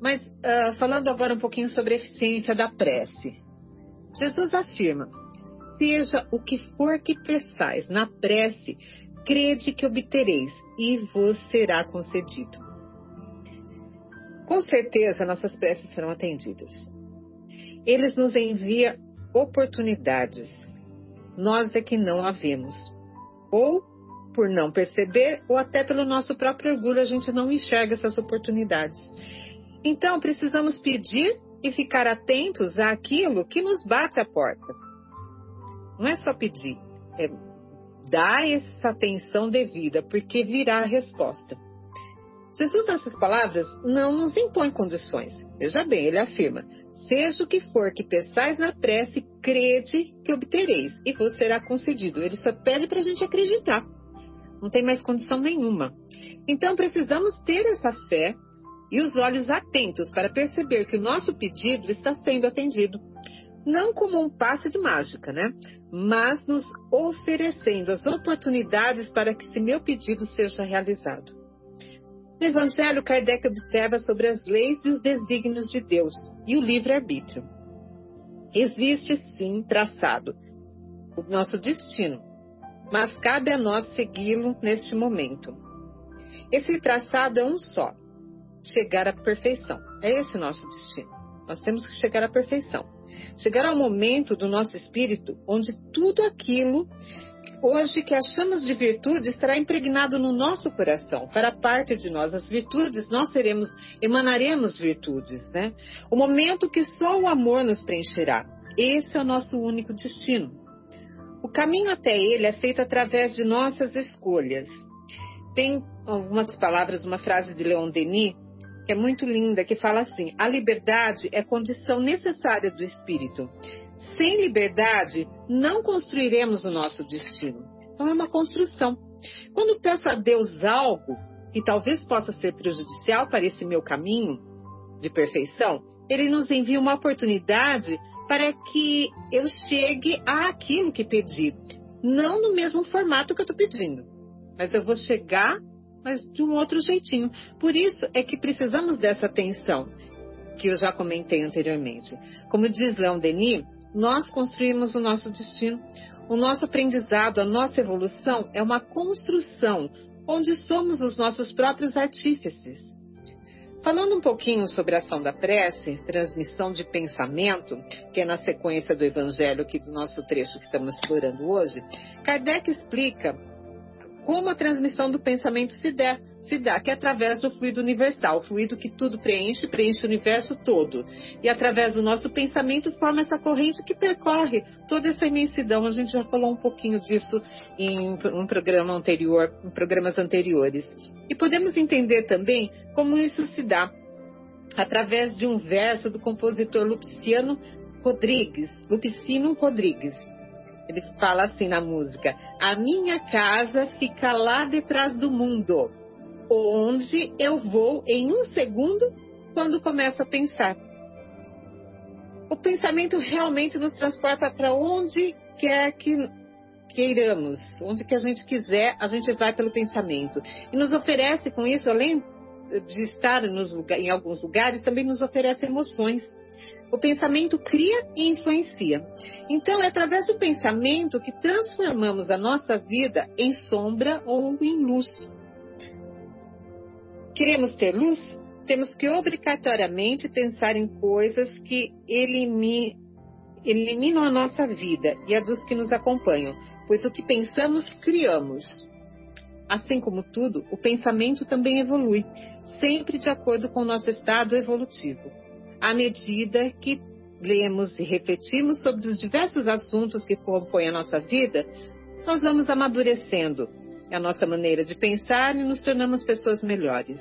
E: Mas uh, falando agora um pouquinho sobre a eficiência da prece. Jesus afirma: Seja o que for que peçais na prece, crede que obtereis e vos será concedido. Com certeza nossas preces serão atendidas. Eles nos envia oportunidades. Nós é que não a vemos. Ou por não perceber, ou até pelo nosso próprio orgulho, a gente não enxerga essas oportunidades. Então, precisamos pedir e ficar atentos àquilo que nos bate à porta. Não é só pedir, é dar essa atenção devida, porque virá a resposta. Jesus, nessas palavras, não nos impõe condições. Veja bem, ele afirma: Seja o que for que peçais na prece, crede que obtereis, e vos será concedido. Ele só pede para a gente acreditar. Não tem mais condição nenhuma. Então, precisamos ter essa fé e os olhos atentos para perceber que o nosso pedido está sendo atendido. Não como um passe de mágica, né? Mas nos oferecendo as oportunidades para que esse meu pedido seja realizado. No Evangelho, Kardec observa sobre as leis e os desígnios de Deus e o livre-arbítrio. Existe sim traçado o nosso destino, mas cabe a nós segui-lo neste momento. Esse traçado é um só: chegar à perfeição. É esse o nosso destino. Nós temos que chegar à perfeição. Chegar ao momento do nosso espírito onde tudo aquilo hoje que achamos de virtude estará impregnado no nosso coração, fará parte de nós. As virtudes, nós seremos, emanaremos virtudes, né? O momento que só o amor nos preencherá. Esse é o nosso único destino. O caminho até ele é feito através de nossas escolhas. Tem algumas palavras, uma frase de Leon Denis, é muito linda, que fala assim: a liberdade é condição necessária do espírito. Sem liberdade, não construiremos o nosso destino. Então, é uma construção. Quando peço a Deus algo que talvez possa ser prejudicial para esse meu caminho de perfeição, Ele nos envia uma oportunidade para que eu chegue àquilo que pedi. Não no mesmo formato que eu estou pedindo, mas eu vou chegar, mas de um outro jeitinho. Por isso é que precisamos dessa atenção, que eu já comentei anteriormente. Como diz Leon Denis, nós construímos o nosso destino. O nosso aprendizado, a nossa evolução é uma construção onde somos os nossos próprios artífices. Falando um pouquinho sobre a ação da prece, transmissão de pensamento, que é na sequência do Evangelho aqui do nosso trecho que estamos explorando hoje, Kardec explica como a transmissão do pensamento se der se dá, que é através do fluido universal, o fluido que tudo preenche, preenche o universo todo. E através do nosso pensamento forma essa corrente que percorre toda essa imensidão. A gente já falou um pouquinho disso em um programa anterior, em programas anteriores. E podemos entender também como isso se dá através de um verso do compositor Lupiciano Rodrigues, Lupicino Rodrigues. Ele fala assim na música: A minha casa fica lá detrás do mundo onde eu vou em um segundo quando começo a pensar. O pensamento realmente nos transporta para onde quer que queiramos, onde que a gente quiser, a gente vai pelo pensamento. E nos oferece com isso, além de estar em alguns lugares, também nos oferece emoções. O pensamento cria e influencia. Então, é através do pensamento que transformamos a nossa vida em sombra ou em luz. Queremos ter luz? Temos que obrigatoriamente pensar em coisas que eliminam a nossa vida e a dos que nos acompanham, pois o que pensamos, criamos. Assim como tudo, o pensamento também evolui, sempre de acordo com o nosso estado evolutivo. À medida que lemos e refletimos sobre os diversos assuntos que compõem a nossa vida, nós vamos amadurecendo, é a nossa maneira de pensar e nos tornamos pessoas melhores.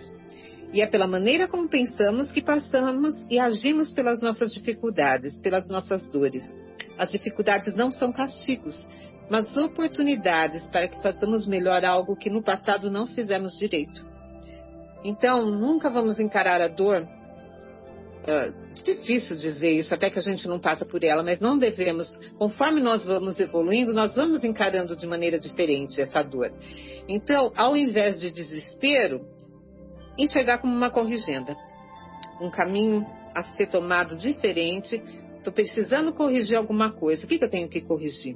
E: E é pela maneira como pensamos que passamos e agimos pelas nossas dificuldades, pelas nossas dores. As dificuldades não são castigos, mas oportunidades para que façamos melhor algo que no passado não fizemos direito. Então, nunca vamos encarar a dor é difícil dizer isso, até que a gente não passa por ela, mas não devemos, conforme nós vamos evoluindo, nós vamos encarando de maneira diferente essa dor. Então, ao invés de desespero, enxergar como uma corrigenda, um caminho a ser tomado diferente. Estou precisando corrigir alguma coisa, o que, que eu tenho que corrigir?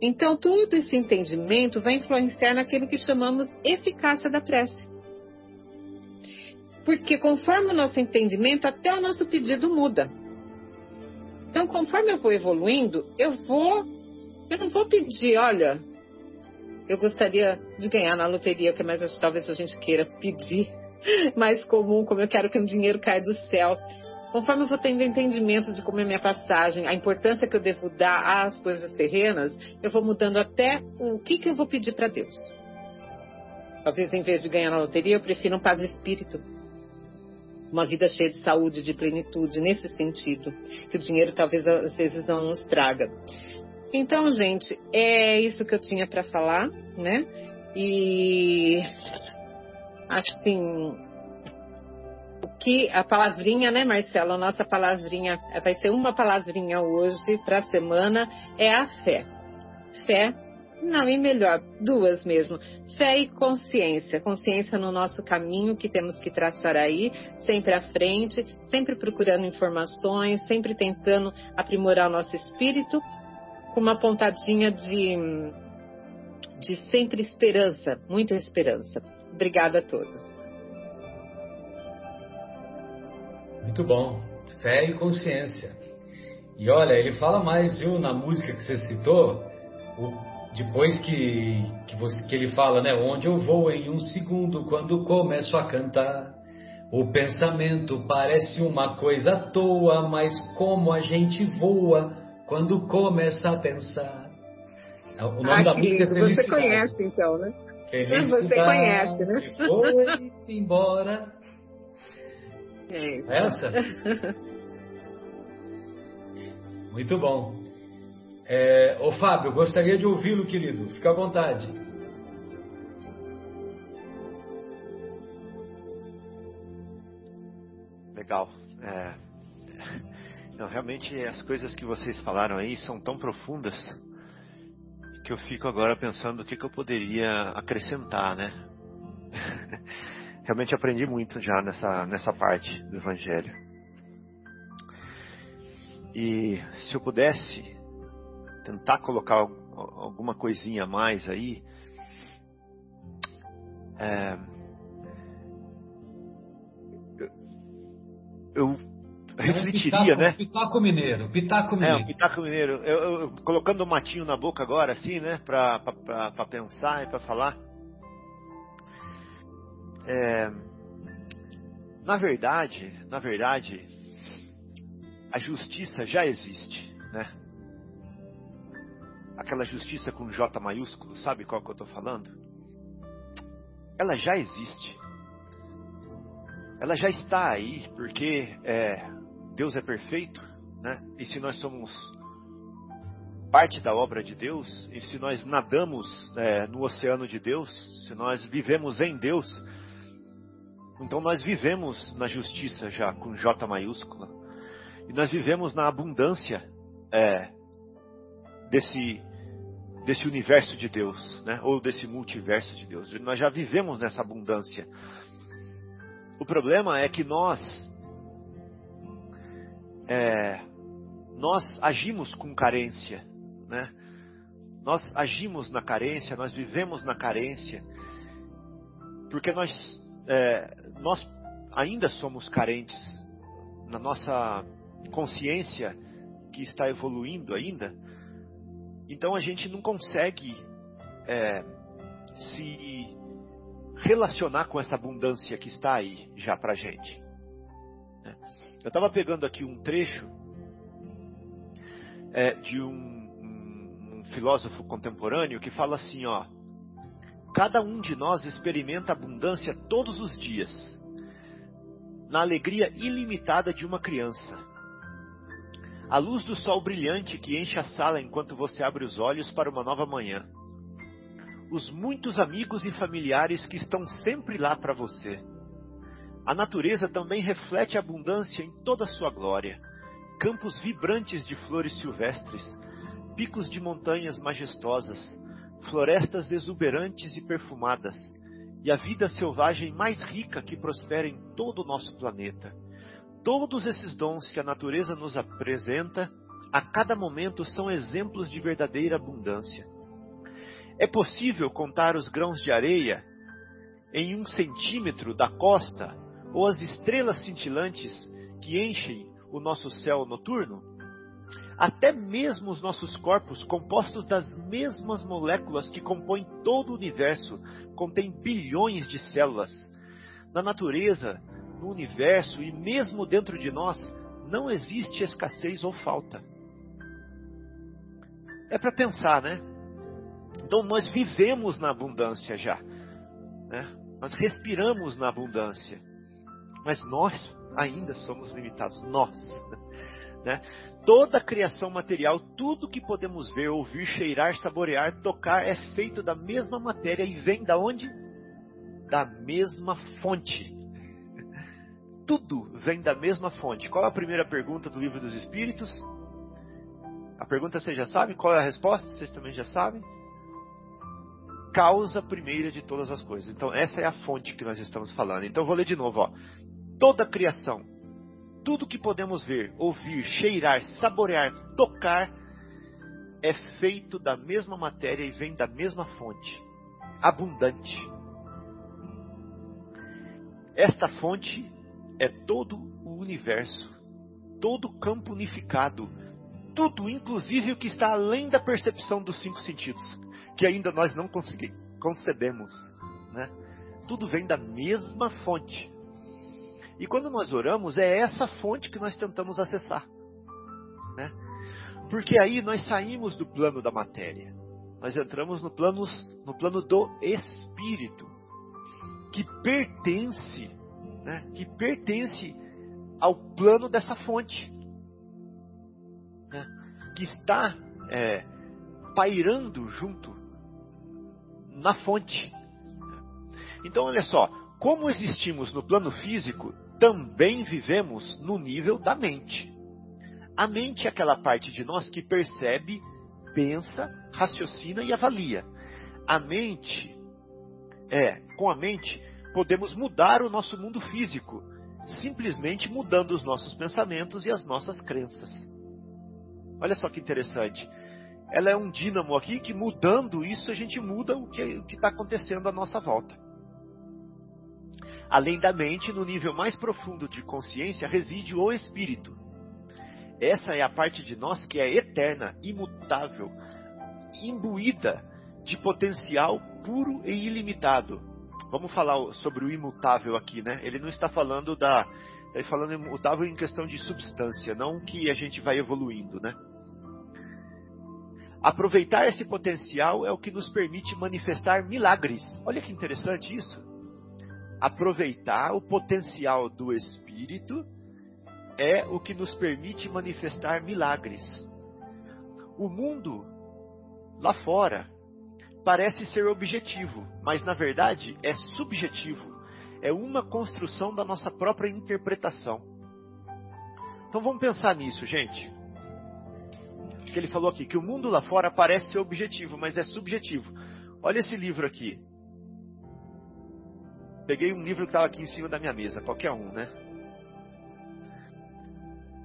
E: Então, todo esse entendimento vai influenciar naquilo que chamamos eficácia da prece. Porque conforme o nosso entendimento, até o nosso pedido muda. Então, conforme eu vou evoluindo, eu vou. Eu não vou pedir, olha, eu gostaria de ganhar na loteria, que mais talvez a gente queira pedir mais comum, como eu quero que o dinheiro caia do céu. Conforme eu vou tendo entendimento de como é minha passagem, a importância que eu devo dar às coisas terrenas, eu vou mudando até o que, que eu vou pedir para Deus. Talvez em vez de ganhar na loteria, eu prefira um paz espírito uma vida cheia de saúde, de plenitude, nesse sentido, que o dinheiro talvez às vezes não nos traga. Então, gente, é isso que eu tinha para falar, né? E assim, o que a palavrinha, né, Marcelo? A nossa palavrinha vai ser uma palavrinha hoje para a semana é a fé. Fé, não, e melhor, duas mesmo. Fé e consciência. Consciência no nosso caminho que temos que traçar aí, sempre à frente, sempre procurando informações, sempre tentando aprimorar o nosso espírito, com uma pontadinha de, de sempre esperança, muita esperança. Obrigada a todos.
B: Muito bom. Fé e consciência. E olha, ele fala mais, viu, na música que você citou, o, depois que, que, você, que ele fala, né? Onde eu vou em um segundo quando começo a cantar. O pensamento parece uma coisa à toa, mas como a gente voa quando começa a pensar.
E: O nome ah, da música é Felicidade. Você conhece então, né?
B: Felicidade Você conhece, né? Foi-se embora
E: é isso.
B: Essa? Muito bom. É, ô Fábio, gostaria de ouvi-lo, querido. Fica à vontade.
C: Legal. É, não, realmente as coisas que vocês falaram aí são tão profundas que eu fico agora pensando o que, que eu poderia acrescentar, né? realmente aprendi muito já nessa, nessa parte do Evangelho. E se eu pudesse tentar colocar alguma coisinha a mais aí, é, eu, refletiria,
B: pitaco,
C: né?
B: Pitaco mineiro, pitaco mineiro.
C: É, pitaco mineiro. Eu, eu, colocando o um matinho na boca agora, assim, né? Para pensar e para falar. É, na verdade, na verdade, a justiça já existe, né? Aquela justiça com J maiúsculo, sabe qual que eu estou falando? Ela já existe. Ela já está aí, porque é, Deus é perfeito, né? E se nós somos parte da obra de Deus, e se nós nadamos é, no oceano de Deus, se nós vivemos em Deus, então nós vivemos na justiça já, com J maiúscula. E nós vivemos na abundância é, desse, desse universo de Deus, né? ou desse multiverso de Deus. Nós já vivemos nessa abundância. O problema é que nós, é, nós agimos com carência, né? Nós agimos na carência, nós vivemos na carência, porque nós é, nós ainda somos carentes na nossa consciência que está evoluindo ainda, então a gente não consegue é, se relacionar com essa abundância que está aí já para gente. Né? Eu estava pegando aqui um trecho é, de um, um, um filósofo contemporâneo que fala assim, ó. Cada um de nós experimenta abundância todos os dias, na alegria ilimitada de uma criança. A luz do sol brilhante que enche a sala enquanto você abre os olhos para uma nova manhã. Os muitos amigos e familiares que estão sempre lá para você. A natureza também reflete a abundância em toda a sua glória. Campos vibrantes de flores silvestres, picos de montanhas majestosas, florestas exuberantes e perfumadas, e a vida selvagem mais rica que prospera em todo o nosso planeta. Todos esses dons que a natureza nos apresenta, a cada momento são exemplos de verdadeira abundância. É possível contar os grãos de areia em um centímetro da costa ou as estrelas cintilantes que enchem o nosso céu noturno? Até mesmo os nossos corpos, compostos das mesmas moléculas que compõem todo o universo, contêm bilhões de células. Na natureza, no universo e mesmo dentro de nós, não existe escassez ou falta. É para pensar, né? Então nós vivemos na abundância já. Né? Nós respiramos na abundância. Mas nós ainda somos limitados. Nós. Né? Toda a criação material, tudo que podemos ver, ouvir, cheirar, saborear, tocar, é feito da mesma matéria e vem da onde? Da mesma fonte. Tudo vem da mesma fonte. Qual é a primeira pergunta do livro dos Espíritos? A pergunta vocês já sabem? Qual é a resposta? Vocês também já sabem? Causa primeira de todas as coisas. Então, essa é a fonte que nós estamos falando. Então, vou ler de novo. Ó. Toda a criação, tudo que podemos ver, ouvir, cheirar, saborear, tocar, é feito da mesma matéria e vem da mesma fonte, abundante. Esta fonte é todo o universo, todo o campo unificado, tudo, inclusive o que está além da percepção dos cinco sentidos, que ainda nós não concebemos. Né? Tudo vem da mesma fonte. E quando nós oramos, é essa fonte que nós tentamos acessar. Né? Porque aí nós saímos do plano da matéria. Nós entramos no plano, no plano do espírito, que pertence, né? que pertence ao plano dessa fonte que está é, pairando junto na fonte. Então, olha só, como existimos no plano físico, também vivemos no nível da mente. A mente é aquela parte de nós que percebe, pensa, raciocina e avalia. A mente é, com a mente, podemos mudar o nosso mundo físico, simplesmente mudando os nossos pensamentos e as nossas crenças. Olha só que interessante. Ela é um dínamo aqui que mudando isso a gente muda o que está acontecendo à nossa volta. Além da mente, no nível mais profundo de consciência reside o espírito. Essa é a parte de nós que é eterna, imutável, imbuída de potencial puro e ilimitado. Vamos falar sobre o imutável aqui, né? Ele não está falando da Ele falando imutável em questão de substância, não que a gente vai evoluindo, né? Aproveitar esse potencial é o que nos permite manifestar milagres. Olha que interessante isso. Aproveitar o potencial do Espírito é o que nos permite manifestar milagres. O mundo lá fora parece ser objetivo, mas na verdade é subjetivo. É uma construção da nossa própria interpretação. Então vamos pensar nisso, gente que ele falou aqui, que o mundo lá fora parece ser objetivo, mas é subjetivo. Olha esse livro aqui. Peguei um livro que estava aqui em cima da minha mesa, qualquer um, né?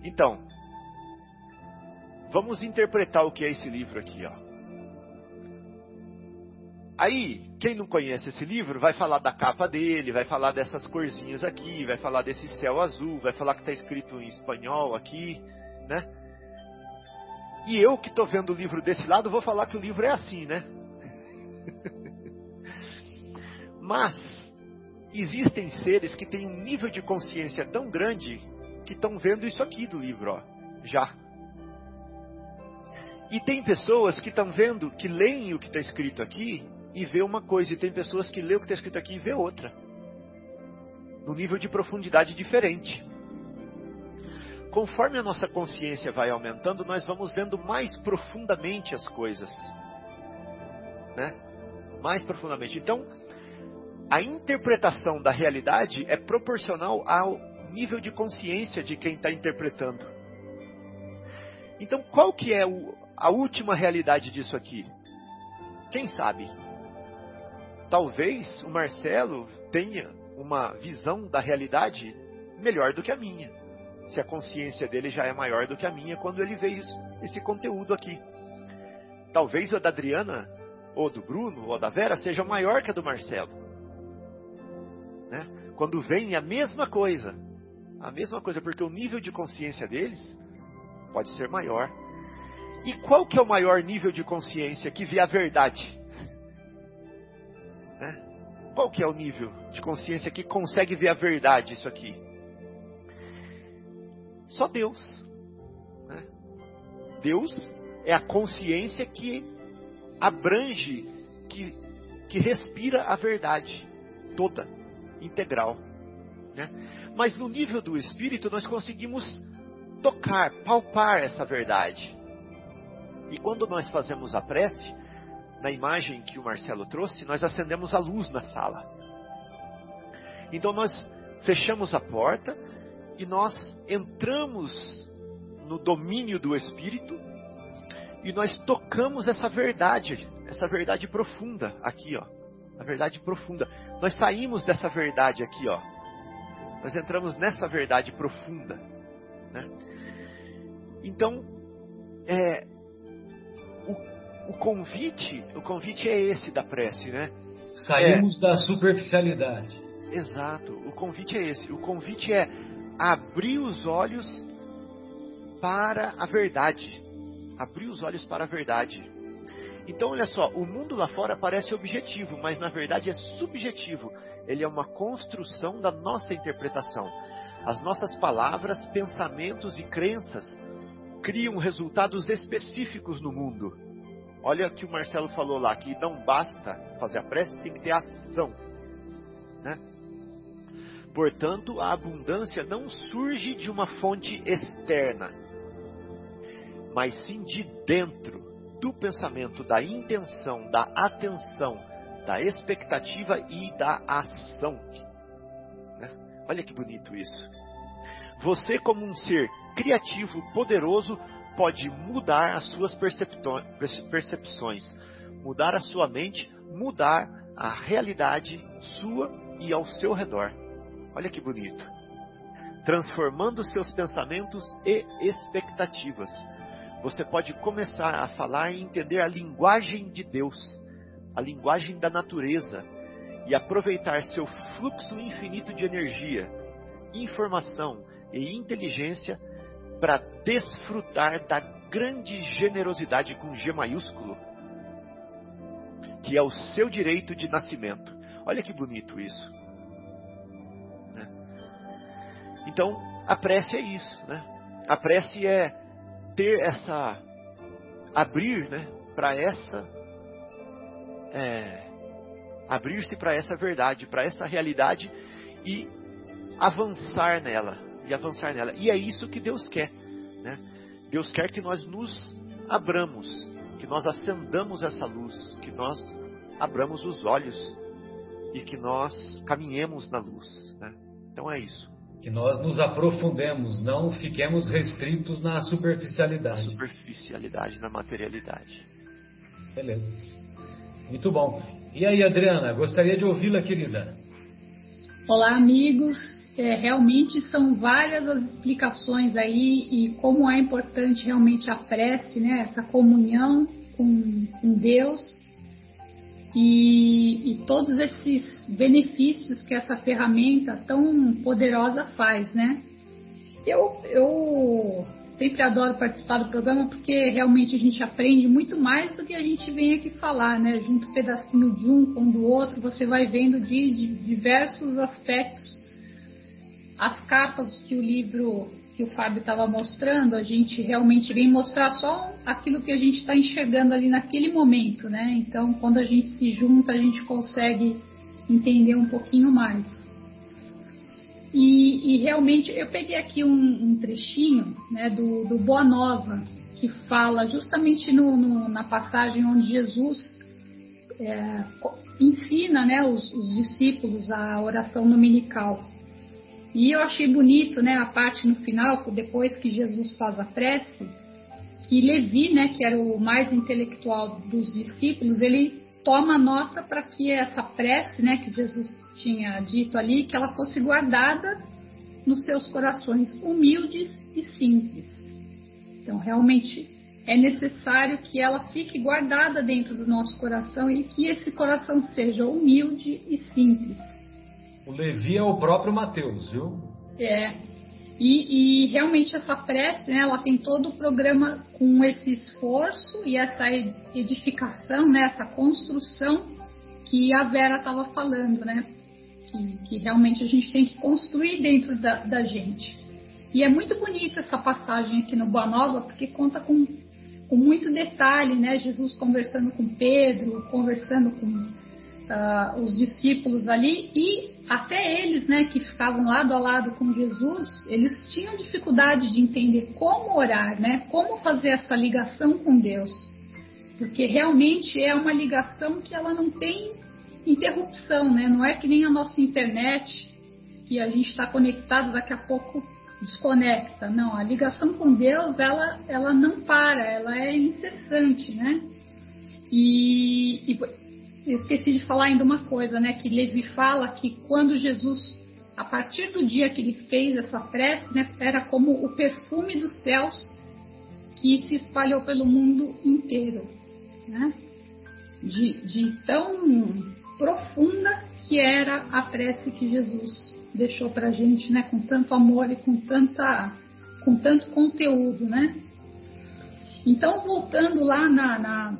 C: Então, vamos interpretar o que é esse livro aqui, ó. Aí, quem não conhece esse livro vai falar da capa dele, vai falar dessas corzinhas aqui, vai falar desse céu azul, vai falar que está escrito em espanhol aqui, né? E eu que estou vendo o livro desse lado, vou falar que o livro é assim, né? Mas existem seres que têm um nível de consciência tão grande que estão vendo isso aqui do livro, ó, já. E tem pessoas que estão vendo, que leem o que está escrito aqui e vê uma coisa, e tem pessoas que leem o que está escrito aqui e vê outra. No nível de profundidade diferente conforme a nossa consciência vai aumentando, nós vamos vendo mais profundamente as coisas. Né? Mais profundamente. Então, a interpretação da realidade é proporcional ao nível de consciência de quem está interpretando. Então, qual que é o, a última realidade disso aqui? Quem sabe? Talvez o Marcelo tenha uma visão da realidade melhor do que a minha se a consciência dele já é maior do que a minha quando ele vê esse conteúdo aqui. Talvez a da Adriana, ou do Bruno, ou da Vera seja maior que a do Marcelo. Né? Quando vem a mesma coisa. A mesma coisa, porque o nível de consciência deles pode ser maior. E qual que é o maior nível de consciência que vê a verdade? Né? Qual que é o nível de consciência que consegue ver a verdade isso aqui? Só Deus. Né? Deus é a consciência que abrange, que, que respira a verdade toda, integral. Né? Mas no nível do espírito nós conseguimos tocar, palpar essa verdade. E quando nós fazemos a prece, na imagem que o Marcelo trouxe, nós acendemos a luz na sala. Então nós fechamos a porta e nós entramos no domínio do Espírito e nós tocamos essa verdade, essa verdade profunda aqui, ó. A verdade profunda. Nós saímos dessa verdade aqui, ó. Nós entramos nessa verdade profunda, né? Então, é, o, convite, o convite é esse da prece, né?
B: Saímos é, da superficialidade.
C: Exato. O convite é esse. O convite é abrir os olhos para a verdade. Abrir os olhos para a verdade. Então, olha só, o mundo lá fora parece objetivo, mas na verdade é subjetivo. Ele é uma construção da nossa interpretação. As nossas palavras, pensamentos e crenças criam resultados específicos no mundo. Olha o que o Marcelo falou lá, que não basta fazer a prece, tem que ter ação. Né? Portanto, a abundância não surge de uma fonte externa, mas sim de dentro do pensamento, da intenção, da atenção, da expectativa e da ação. Né? Olha que bonito isso. Você, como um ser criativo, poderoso, pode mudar as suas percepções, mudar a sua mente, mudar a realidade sua e ao seu redor. Olha que bonito. Transformando seus pensamentos e expectativas. Você pode começar a falar e entender a linguagem de Deus, a linguagem da natureza, e aproveitar seu fluxo infinito de energia, informação e inteligência para desfrutar da grande generosidade com G maiúsculo, que é o seu direito de nascimento. Olha que bonito isso. Então, a prece é isso, né? A prece é ter essa abrir, né, para essa é, abrir-se para essa verdade, para essa realidade e avançar nela, e avançar nela. E é isso que Deus quer, né? Deus quer que nós nos abramos, que nós acendamos essa luz, que nós abramos os olhos e que nós caminhemos na luz, né? Então é isso.
B: Que nós nos aprofundemos, não fiquemos restritos na superficialidade.
C: Na superficialidade, na materialidade.
B: Beleza. Muito bom. E aí, Adriana, gostaria de ouvi-la, querida.
F: Olá, amigos. É, realmente são várias as explicações aí e como é importante realmente a prece, né? Essa comunhão com, com Deus e, e, todos esses benefícios que essa ferramenta tão poderosa faz, né? Eu, eu sempre adoro participar do programa porque realmente a gente aprende muito mais do que a gente vem aqui falar, né? Junto pedacinho de um com do outro, você vai vendo de, de diversos aspectos as capas que o livro que o Fábio estava mostrando, a gente realmente vem mostrar só aquilo que a gente está enxergando ali naquele momento, né? Então, quando a gente se junta, a gente consegue entender um pouquinho mais. E, e realmente, eu peguei aqui um, um trechinho né, do, do, Boa Nova, que fala justamente no, no, na passagem onde Jesus é, ensina né, os, os discípulos a oração dominical. E eu achei bonito, né, a parte no final, depois que Jesus faz a prece, que Levi, né, que era o mais intelectual dos discípulos, ele toma nota para que essa prece, né, que Jesus tinha dito ali, que ela fosse guardada nos seus corações humildes e simples. Então, realmente é necessário que ela fique guardada dentro do nosso coração e que esse coração seja humilde e simples
B: o Levi é o próprio Mateus, viu?
F: É. E, e, realmente essa prece, né, ela tem todo o programa com esse esforço e essa edificação, né, essa construção que a Vera estava falando, né? Que, que, realmente a gente tem que construir dentro da, da, gente. E é muito bonita essa passagem aqui no Boa Nova, porque conta com, com muito detalhe, né? Jesus conversando com Pedro, conversando com uh, os discípulos ali e até eles, né, que ficavam lado a lado com Jesus, eles tinham dificuldade de entender como orar, né, como fazer essa ligação com Deus, porque realmente é uma ligação que ela não tem interrupção, né, não é que nem a nossa internet que a gente está conectado, daqui a pouco desconecta. Não, a ligação com Deus, ela, ela não para, ela é incessante, né? E, e eu esqueci de falar ainda uma coisa, né? Que Levi fala que quando Jesus, a partir do dia que ele fez essa prece, né, era como o perfume dos céus que se espalhou pelo mundo inteiro, né? De, de tão profunda que era a prece que Jesus deixou para gente, né? Com tanto amor e com tanta, com tanto conteúdo, né? Então voltando lá na, na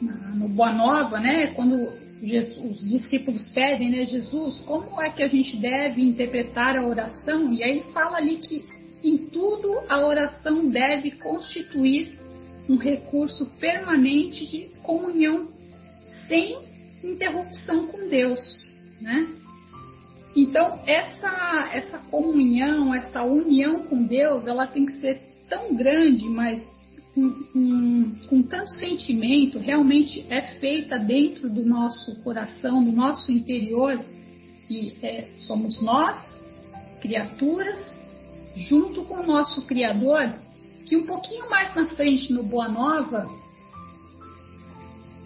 F: no Boa Nova, né, quando os discípulos pedem, né, Jesus, como é que a gente deve interpretar a oração? E aí fala ali que em tudo a oração deve constituir um recurso permanente de comunhão sem interrupção com Deus, né? Então essa essa comunhão, essa união com Deus, ela tem que ser tão grande, mas com, tanto sentimento, realmente é feita dentro do nosso coração, do nosso interior, e é, somos nós, criaturas, junto com o nosso Criador, que um pouquinho mais na frente, no Boa Nova,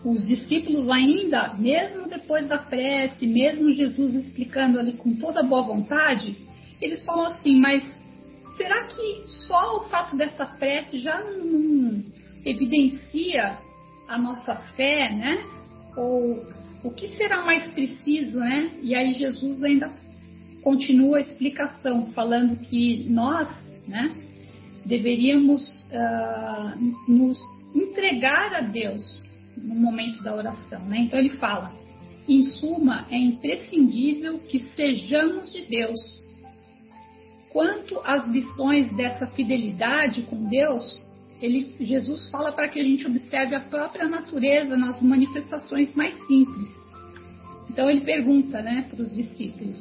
F: os discípulos ainda, mesmo depois da prece, mesmo Jesus explicando ali com toda boa vontade, eles falam assim, mas será que só o fato dessa prece já não evidencia a nossa fé, né? Ou o que será mais preciso, né? E aí Jesus ainda continua a explicação, falando que nós, né, deveríamos uh, nos entregar a Deus no momento da oração, né? Então ele fala, em suma, é imprescindível que sejamos de Deus Quanto às lições dessa fidelidade com Deus, ele, Jesus fala para que a gente observe a própria natureza nas manifestações mais simples. Então ele pergunta né, para os discípulos: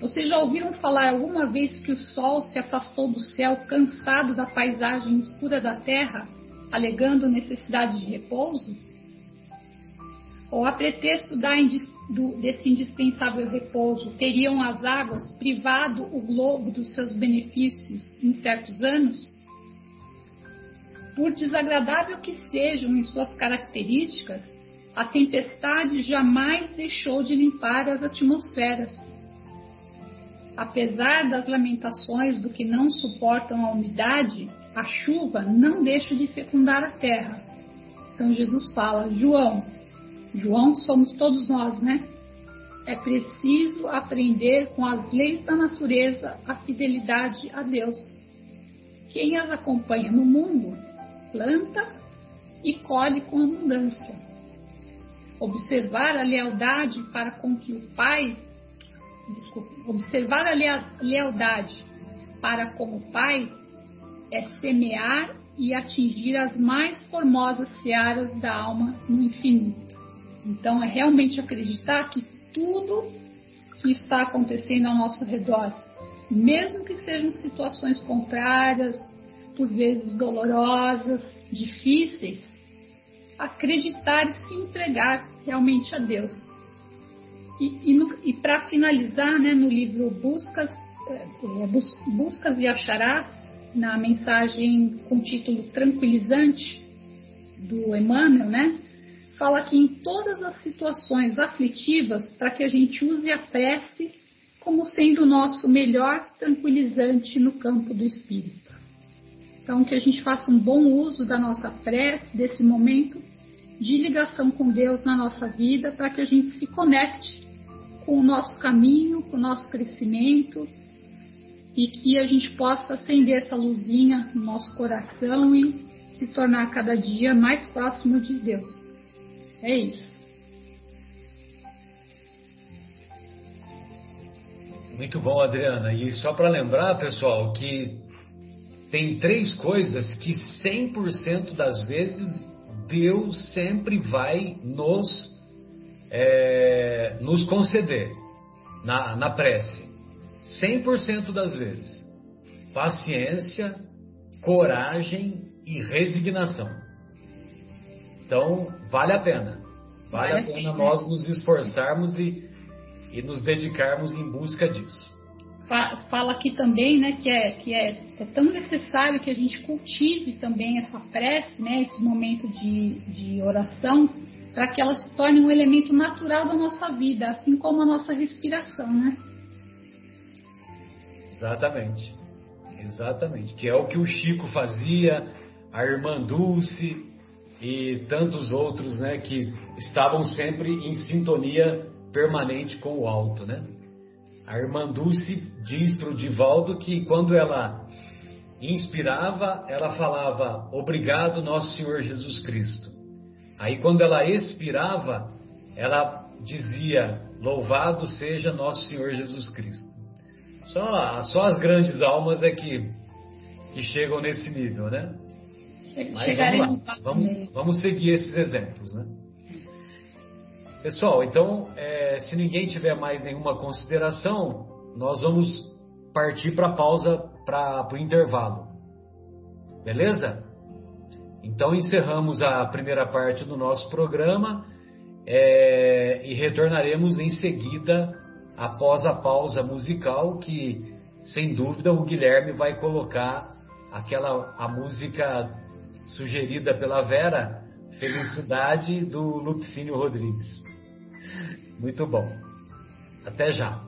F: Vocês já ouviram falar alguma vez que o sol se afastou do céu cansado da paisagem escura da terra, alegando necessidade de repouso? Ou a pretexto da do, desse indispensável repouso, teriam as águas privado o globo dos seus benefícios em certos anos? Por desagradável que sejam em suas características, a tempestade jamais deixou de limpar as atmosferas. Apesar das lamentações do que não suportam a umidade, a chuva não deixa de fecundar a terra. Então Jesus fala: João, João somos todos nós, né? É preciso aprender com as leis da natureza a fidelidade a Deus. Quem as acompanha no mundo planta e colhe com abundância. Observar a lealdade para com que o Pai, observar a lealdade para com o Pai é semear e atingir as mais formosas searas da alma no infinito. Então, é realmente acreditar que tudo que está acontecendo ao nosso redor, mesmo que sejam situações contrárias, por vezes dolorosas, difíceis, acreditar e se entregar realmente a Deus. E, e, e para finalizar, né, no livro Buscas, é, é, Buscas e Acharás, na mensagem com título Tranquilizante do Emmanuel, né, fala que em todas as situações aflitivas, para que a gente use a prece como sendo o nosso melhor tranquilizante no campo do espírito. Então, que a gente faça um bom uso da nossa prece, desse momento de ligação com Deus na nossa vida, para que a gente se conecte com o nosso caminho, com o nosso crescimento e que a gente possa acender essa luzinha no nosso coração e se tornar cada dia mais próximo de Deus. É isso.
B: Muito bom, Adriana. E só para lembrar, pessoal, que tem três coisas que 100% das vezes Deus sempre vai nos, é, nos conceder na, na prece. 100% das vezes. Paciência, coragem e resignação. Então, vale a pena. Vale, vale a pena nós nos esforçarmos e, e nos dedicarmos em busca disso.
F: fala aqui também, né, que, é, que é, é, tão necessário que a gente cultive também essa prece, né, esse momento de, de oração, para que ela se torne um elemento natural da nossa vida, assim como a nossa respiração, né?
B: Exatamente. Exatamente. Que é o que o Chico fazia, a irmã Dulce e tantos outros, né, que estavam sempre em sintonia permanente com o alto, né? A irmã Dulce diz para o Divaldo que quando ela inspirava, ela falava: Obrigado, nosso Senhor Jesus Cristo. Aí quando ela expirava, ela dizia: Louvado seja nosso Senhor Jesus Cristo. Só, só as grandes almas é que, que chegam nesse nível, né? Mas vamos lá, vamos, vamos seguir esses exemplos, né? Pessoal, então, é, se ninguém tiver mais nenhuma consideração, nós vamos partir para a pausa, para o intervalo. Beleza? Então, encerramos a primeira parte do nosso programa é, e retornaremos em seguida, após a pausa musical, que, sem dúvida, o Guilherme vai colocar aquela a música sugerida pela Vera, Felicidade, do Lupicínio Rodrigues. Muito bom. Até já.